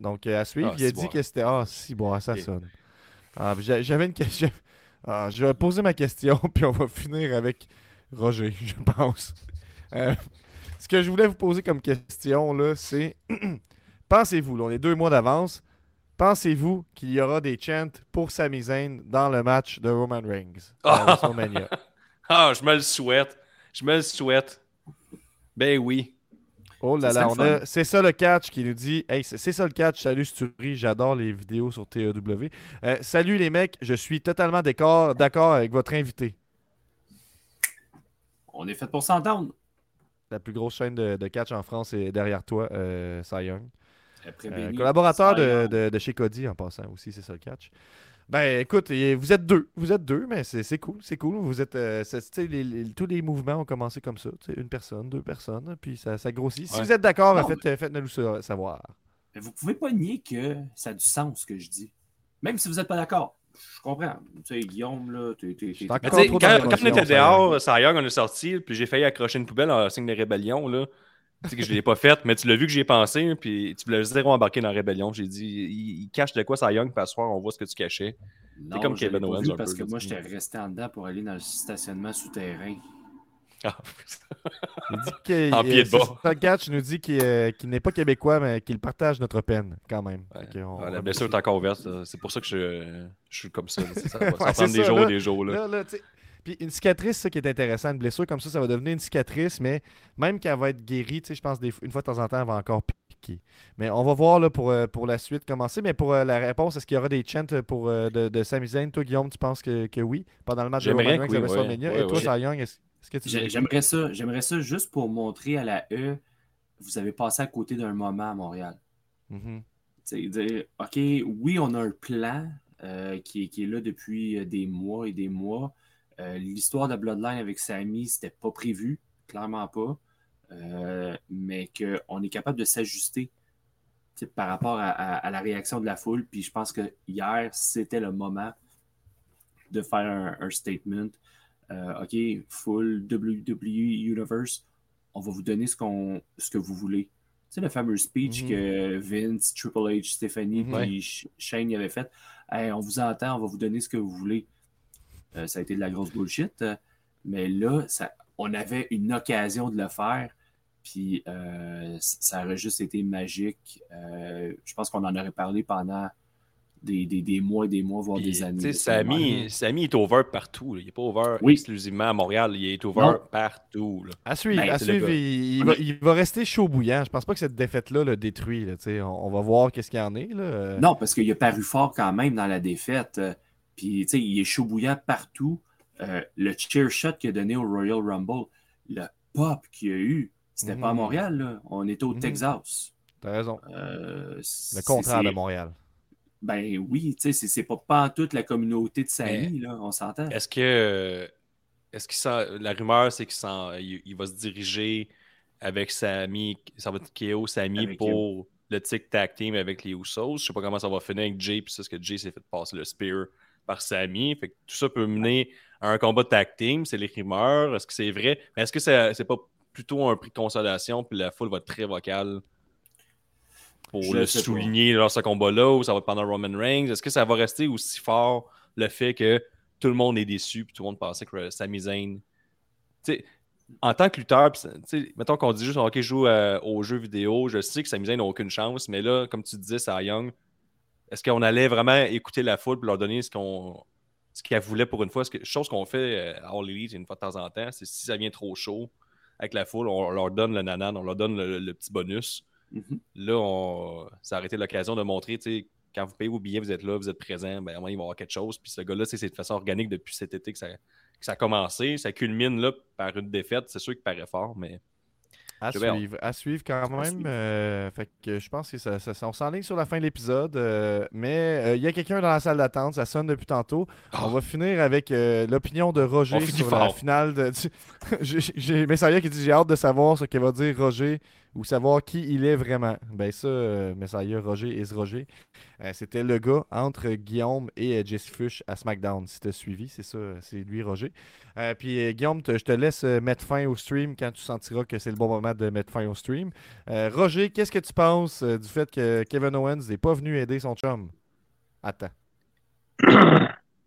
Donc euh, à suivre. Ah, il a dit bon. que c'était. Ah, si, bon, ça sonne. Ah, j'a- J'avais une question. Ah, je vais poser ma question, puis on va finir avec Roger, je pense. Euh, ce que je voulais vous poser comme question, là, c'est pensez-vous, on est deux mois d'avance, pensez-vous qu'il y aura des chants pour Sami Zayn dans le match de Roman Reigns? À WrestleMania? Ah, je me le souhaite. Je me le souhaite. Ben oui. Oh là là, a- c'est ça le catch qui nous dit Hey, c'est ça le catch, salut Sturi, j'adore les vidéos sur TEW. Euh, salut les mecs, je suis totalement d'accord d'accord avec votre invité. On est fait pour s'entendre. La plus grosse chaîne de, de catch en France est derrière toi, euh, Cy Young. Après Euh, collaborateur de, Cy de- de chez Cody en passant aussi, c'est ça le catch. Ben écoute, vous êtes deux. Vous êtes deux, mais c'est c'est cool. C'est cool. Vous êtes. euh, les- les- tous les mouvements ont commencé comme ça. Une personne, deux personnes, puis ça, ça grossit. Si vous êtes d'accord, faites, faites-nous sa- savoir. Mais vous pouvez pas nier que ça a du sens ce que je dis. Même si vous n'êtes pas d'accord. Je comprends. Tu sais, Guillaume, là, t'es. Quand quand, on était ça dehors, Cy Young, on est sorti, puis j'ai failli accrocher une poubelle en signe de rébellion. Là. Tu sais que je ne l'ai pas faite, mais tu l'as vu que j'y ai pensé, puis tu voulais zéro embarquer dans la rébellion. J'ai dit, il, il cache de quoi Cy Young, puis à soir, on voit ce que tu cachais. Non, comme je Kevin Owens, vu Parce peu, que moi, j'étais resté en dedans pour aller dans le stationnement souterrain. Ah, Il dit qu'il- En pied de c'est- bas. c'est- catch nous dit qu'il euh, qu'il n'est pas québécois, mais qu'il partage notre peine, quand même. Ouais. Ah, la blessure est encore ouverte. C'est pour ça que je, je suis comme ça. Ça, va, ça va Ouais, c'est prendre des ça, jours là. des jours. Là. Là, là, tu sais, Puis une cicatrice, c'est ça qui est intéressant. Une blessure comme ça, ça va devenir une cicatrice, mais même qu'elle va être guérie, tu sais, je pense des, une fois de temps en temps, elle va encore piquer. Mais on va voir là, pour, euh, pour la suite commencer. Mais pour euh, la réponse, est-ce qu'il y aura des chants pour, euh, de, de Sami Zayn? Toi, Guillaume, tu penses que, que oui? Pendant le match de Roman Reigns oui, WrestleMania. ouais, Et toi. Cy Young, est-ce que tu J'aimerais ça, j'aimerais ça juste pour montrer à la E, vous avez passé à côté d'un moment à Montréal. Mhm. C'est dire, OK, oui, on a un plan euh, qui, est, qui est là depuis des mois et des mois. Euh, L'histoire de Bloodline avec Sami, c'était pas prévu, clairement pas. Euh, mais qu'on est capable de s'ajuster par rapport à, à- à la réaction de la foule. Puis je pense que hier, c'était le moment de faire un, un statement. Euh, OK, full WWE Universe, on va vous donner ce, qu'on, ce que vous voulez. Tu sais, le fameux speech Mhm. que Vince, Triple H, Stephanie, Mhm. puis Sh- Shane y avait fait. Hey, on vous entend, on va vous donner ce que vous voulez. Euh, ça a été de la grosse bullshit. euh, mais là, ça, on avait une occasion de le faire. Puis euh, ça aurait juste été magique. Euh, je pense qu'on en aurait parlé pendant des, des- des mois des mois, voire Puis, des années. Samy, Samy est over partout. là. Il n'est pas over Oui. exclusivement à Montréal. Il est over Non. partout. là. À suivre, Ben, à suivre il, il va, il va rester chaud bouillant. Je pense pas que cette défaite-là le détruit. là, on, on va voir qu'est-ce qu'il y en est. Là. Non, parce qu'il a paru fort quand même dans la défaite. Euh, Puis, tu sais, il est chaud bouillant partout. Euh, le cheer shot qu'il a donné au Royal Rumble, le pop qu'il a eu, c'était pas à Mhm. Montréal, là. On était au Mhm. Texas. T'as raison. Euh, Le c'est- contraire c'est- de Montréal. Ben oui, tu sais, c'est- c'est pas, pas en toute la communauté de Samy, là, on s'entend. Est-ce que. Est-ce qu'il sent- La rumeur, c'est qu'il sent- il, il va se diriger avec Samy, ça va être KO Samy pour le Tic Tac Team avec les Usos? Je sais pas comment ça va finir avec Jay, puis ça, parce que Jay s'est fait passer le spear par Samy. Fait que tout ça peut mener à un combat de tag team, c'est les rumeurs. Est-ce que c'est vrai? Mais est-ce que c'est pas plutôt un prix de consolation, puis la foule va être très vocale pour Je le sais pas. souligner dans ce combat-là, ou ça va être pendant Roman Reigns? Est-ce que ça va rester aussi fort le fait que tout le monde est déçu, puis tout le monde pensait que Sami Zayn. En tant que lutteur, mettons qu'on dit juste, OK, je joue euh, aux jeux vidéo, je sais que Sami Zayn n'a aucune chance, mais là, comme tu disais, ça Young, est-ce qu'on allait vraiment écouter la foule pour leur donner ce qu'on ce qu'elle voulait pour une fois? Que, chose qu'on fait euh, à All Elite une fois de temps en temps, c'est si ça vient trop chaud avec la foule, on leur donne le nanan, on leur donne le, le petit bonus. Mhm. Là, on... ça aurait été l'occasion de montrer, tu sais, quand vous payez vos billets, vous êtes là, vous êtes présent, ben, au moins, il va y avoir quelque chose. Puis ce gars-là, c'est de façon organique depuis cet été que ça, que ça a commencé. Ça culmine là par une défaite. C'est sûr qu'il paraît fort, mais À suivre, à suivre quand même. euh, fait que je pense que ça, ça- ça- on s'enligne sur la fin de l'épisode. euh, mais euh, il y a quelqu'un dans la salle d'attente, ça sonne depuis tantôt. On va finir avec l'opinion de Roger sur la finale. De, J'ai- J'ai Messiah qui dit J'ai hâte de savoir ce que va dire Roger ou savoir qui il est vraiment. Ben ça, euh, Messiah, Roger is Roger. Euh, C'était le gars entre Guillaume et euh, Jesse Fush à SmackDown. Si tu as suivi, c'est ça, c'est lui, Roger. Euh, puis Guillaume, je te laisse mettre fin au stream quand tu sentiras que c'est le bon moment de mettre fin au stream. Roger, qu'est-ce que tu penses du fait que Kevin Owens n'est pas venu aider son chum? Attends.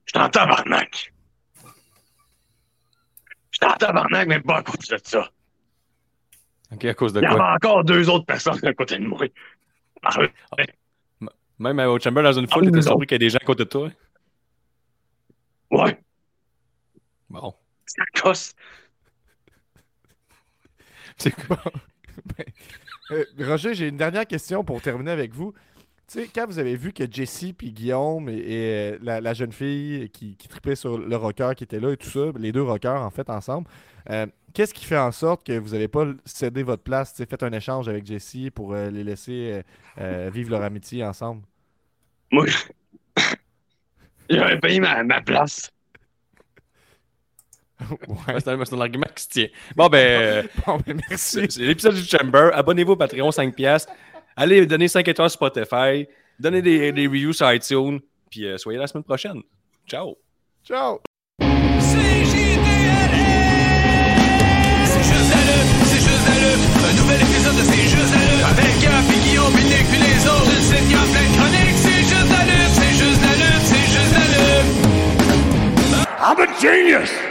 Je t'en tabarnak. Je t'en tabarnak, mais pas à cause de ça. OK, à cause de Il y avait encore deux autres personnes à côté de moi. Ah, Même au Chamber dans une foule, Ah, t'étais surpris qu'il y ait des gens à côté de toi? Ouais, Bon. ça casse. C'est quoi? Ben, euh, Roger, j'ai une dernière question pour terminer avec vous. Tu sais, quand vous avez vu que Jessie puis Guillaume et, et, euh, la, la jeune fille qui, qui tripait sur le rocker qui était là et tout ça, les deux rockers en fait ensemble, euh, qu'est-ce qui fait en sorte que vous n'avez pas cédé votre place, tu sais, fait un échange avec Jessie pour euh, les laisser euh, euh, vivre leur amitié ensemble? Moi, j'aurais payé ma, ma place. ouais. C'est un, c'est un argument qui se tient. Bon, ben, Bon, ben, merci. c'est c'est l'épisode du Chamber. Abonnez-vous au Patreon, 5$. Allez donner 5 étoiles sur Spotify. Donnez des, des reviews sur iTunes. Puis euh, soyez là la semaine prochaine. Ciao! Ciao! C'est juste la lutte, c'est juste la lutte. Un nouvel épisode de C'est juste la lutte. Avec Gap, puis Guillaume, puis Nick, puis les autres. Une sitcom pleine de chroniques. C'est juste la lutte, c'est juste la lutte, c'est juste la lutte. I'm a genius!